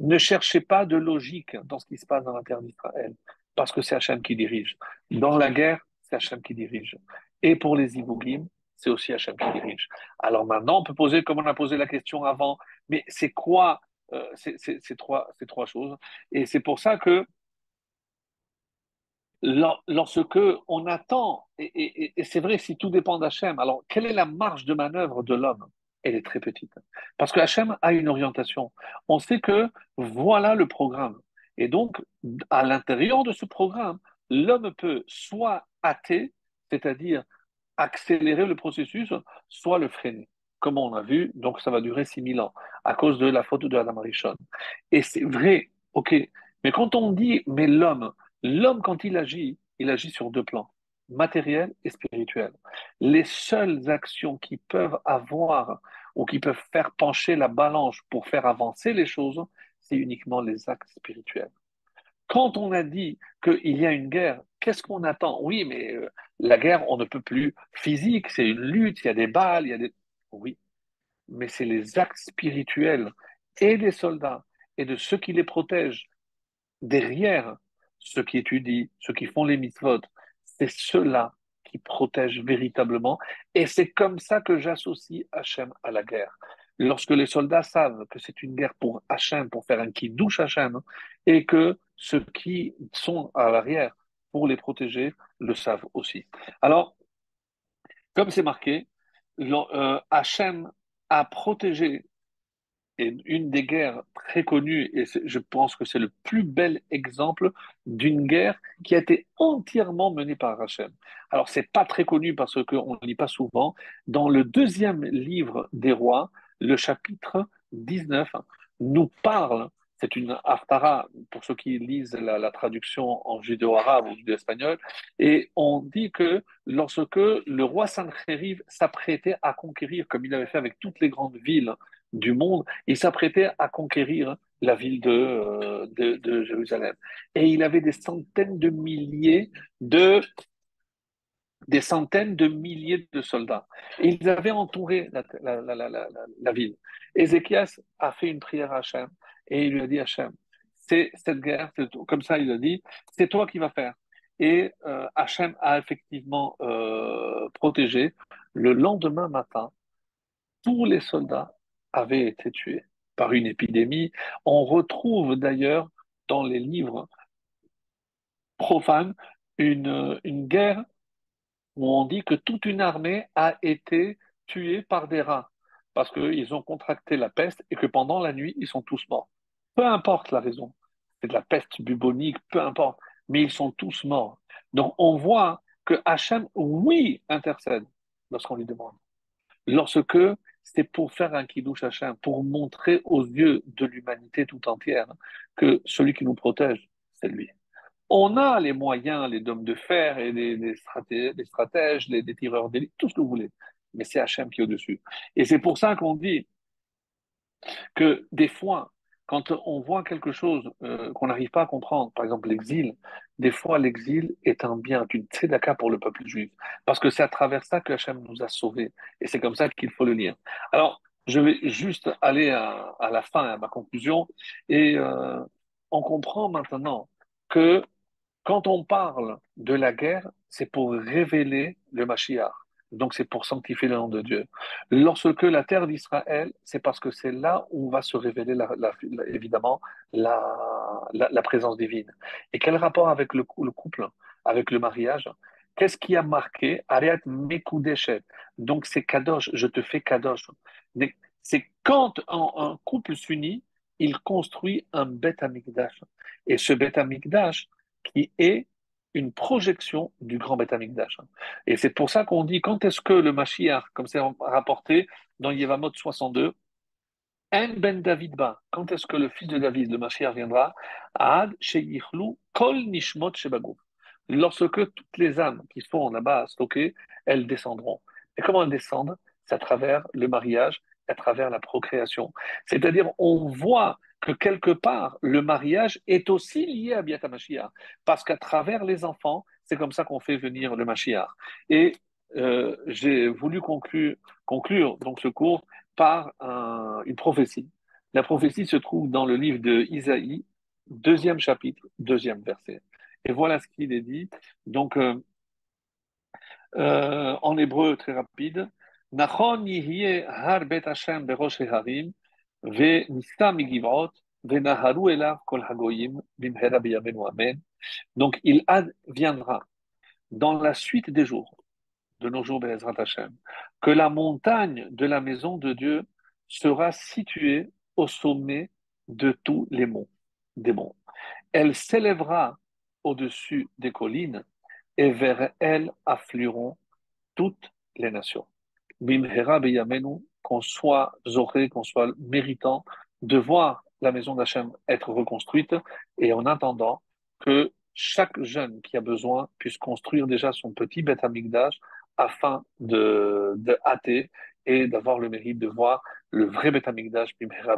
Speaker 1: Ne cherchez pas de logique dans ce qui se passe dans la terre d'Israël, parce que c'est Hachem qui dirige. Dans la guerre, c'est Hachem qui dirige. Et pour les Ibougim, c'est aussi Hachem qui dirige. Alors maintenant, on peut poser, comme on a posé la question avant, mais c'est quoi ces, trois, ces trois choses Et c'est pour ça que lorsque on attend, et, c'est vrai, si tout dépend d'Hachem, alors quelle est la marge de manœuvre de l'homme? Elle est très petite. Parce que Hachem a une orientation. On sait que voilà le programme. Et donc, à l'intérieur de ce programme, l'homme peut soit hâter, c'est-à-dire accélérer le processus, soit le freiner. Comme on a vu, donc ça va durer 6000 ans, à cause de la faute de Adam Arishon. Et c'est vrai, ok, mais quand on dit, mais l'homme, L'homme, quand il agit, il agit sur deux plans, matériel et spirituel. Les seules actions qui peuvent avoir ou qui peuvent faire pencher la balance pour faire avancer les choses, c'est uniquement les actes spirituels. Quand on a dit qu'il y a une guerre, qu'est-ce qu'on attend? Oui, mais euh, la guerre, on ne peut plus physique, c'est une lutte, il y a des balles, il y a des... Oui, mais c'est les actes spirituels et des soldats et de ceux qui les protègent derrière ceux qui étudient, ceux qui font les mitzvot, c'est ceux-là qui protègent véritablement. Et c'est comme ça que j'associe Hachem à la guerre. Lorsque les soldats savent que c'est une guerre pour Hachem, pour faire un qui Hachem, et que ceux qui sont à l'arrière pour les protéger le savent aussi. Alors, comme c'est marqué, euh, Hachem a protégé une des guerres très connues, et je pense que c'est le plus bel exemple d'une guerre qui a été entièrement menée par Hachem. Alors, c'est pas très connu parce qu'on ne lit pas souvent. Dans le deuxième livre des rois, le chapitre 19 nous parle, c'est une haftara pour ceux qui lisent la, traduction en judéo-arabe ou judéo-espagnol, et on dit que lorsque le roi Sancheriv s'apprêtait à conquérir, comme il avait fait avec toutes les grandes villes, du monde, il s'apprêtait à conquérir la ville de, euh, de, Jérusalem. Et il avait des centaines de milliers de des centaines de milliers de soldats. Et ils avaient entouré la, la, ville. Ézéchias a fait une prière à Hachem et il lui a dit Hachem, c'est cette guerre, comme ça il a dit, c'est toi qui vas faire. Et euh, Hachem a effectivement euh, protégé. Le lendemain matin, tous les soldats avait été tué par une épidémie. On retrouve d'ailleurs dans les livres profanes une, une guerre où on dit que toute une armée a été tuée par des rats parce qu'ils ont contracté la peste et que pendant la nuit, ils sont tous morts. Peu importe la raison, c'est de la peste bubonique, peu importe, mais ils sont tous morts. Donc on voit que Hachem, oui, intercède lorsqu'on lui demande. Lorsque c'est pour faire un kiddush Hachem, pour montrer aux yeux de l'humanité tout entière que celui qui nous protège, c'est lui. On a les moyens, les dômes de fer et les, stratèges, les, tireurs d'élite, tout ce que vous voulez, mais c'est Hachem qui est au-dessus. Et c'est pour ça qu'on dit que des fois, quand on voit quelque chose euh, qu'on n'arrive pas à comprendre, par exemple l'exil, des fois l'exil est un bien, une tzedaka pour le peuple juif, parce que c'est à travers ça que Hachem nous a sauvés, et c'est comme ça qu'il faut le lire. Alors, je vais juste aller à, la fin, à ma conclusion, et euh, on comprend maintenant que Quand on parle de la guerre, c'est pour révéler le Mashiach. Donc c'est pour sanctifier le nom de Dieu. Lorsque la terre d'Israël, c'est parce que c'est là où va se révéler évidemment la, présence divine. Et quel rapport avec le, le couple, avec le mariage? Qu'est-ce qui a marqué? Ariat Mekudeshet. Donc c'est Kadosh, je te fais Kadosh. C'est quand un, un couple s'unit, il construit un Bet Amikdash. Et ce Bet Amikdash, qui est une projection du grand Beth Amikdash. Et c'est pour ça qu'on dit quand est-ce que le Mashiach, comme c'est rapporté dans Yevamot 62, En ben David ba, quand est-ce que le fils de David, le Mashiach, viendra? Ad kol nishmot Lorsque toutes les âmes qui sont là-bas stockées, elles descendront. Et comment elles descendent? C'est à travers le mariage, à travers la procréation. C'est-à-dire, on voit que quelque part, le mariage est aussi lié à Biata Mashiach, parce qu'à travers les enfants, c'est comme ça qu'on fait venir le Mashiach. Et euh, j'ai voulu conclure, conclure, donc ce cours par une prophétie. La prophétie se trouve dans le livre de Isaïe, deuxième chapitre, deuxième verset. Et voilà ce qu'il est dit. Donc, euh, euh, en hébreu, très rapide, Hashem donc il adviendra dans la suite des jours, de nos jours, que la montagne de la maison de Dieu sera située au sommet de tous les monts, des monts. Elle s'élèvera au-dessus des collines et vers elle afflueront toutes les nations qu'on soit zoré, qu'on soit méritant de voir la maison d'Hachem être reconstruite et en attendant que chaque jeune qui a besoin puisse construire déjà son petit Beth Amikdash afin de, de hâter et d'avoir le mérite de voir le vrai Beth Amikdash Bimhera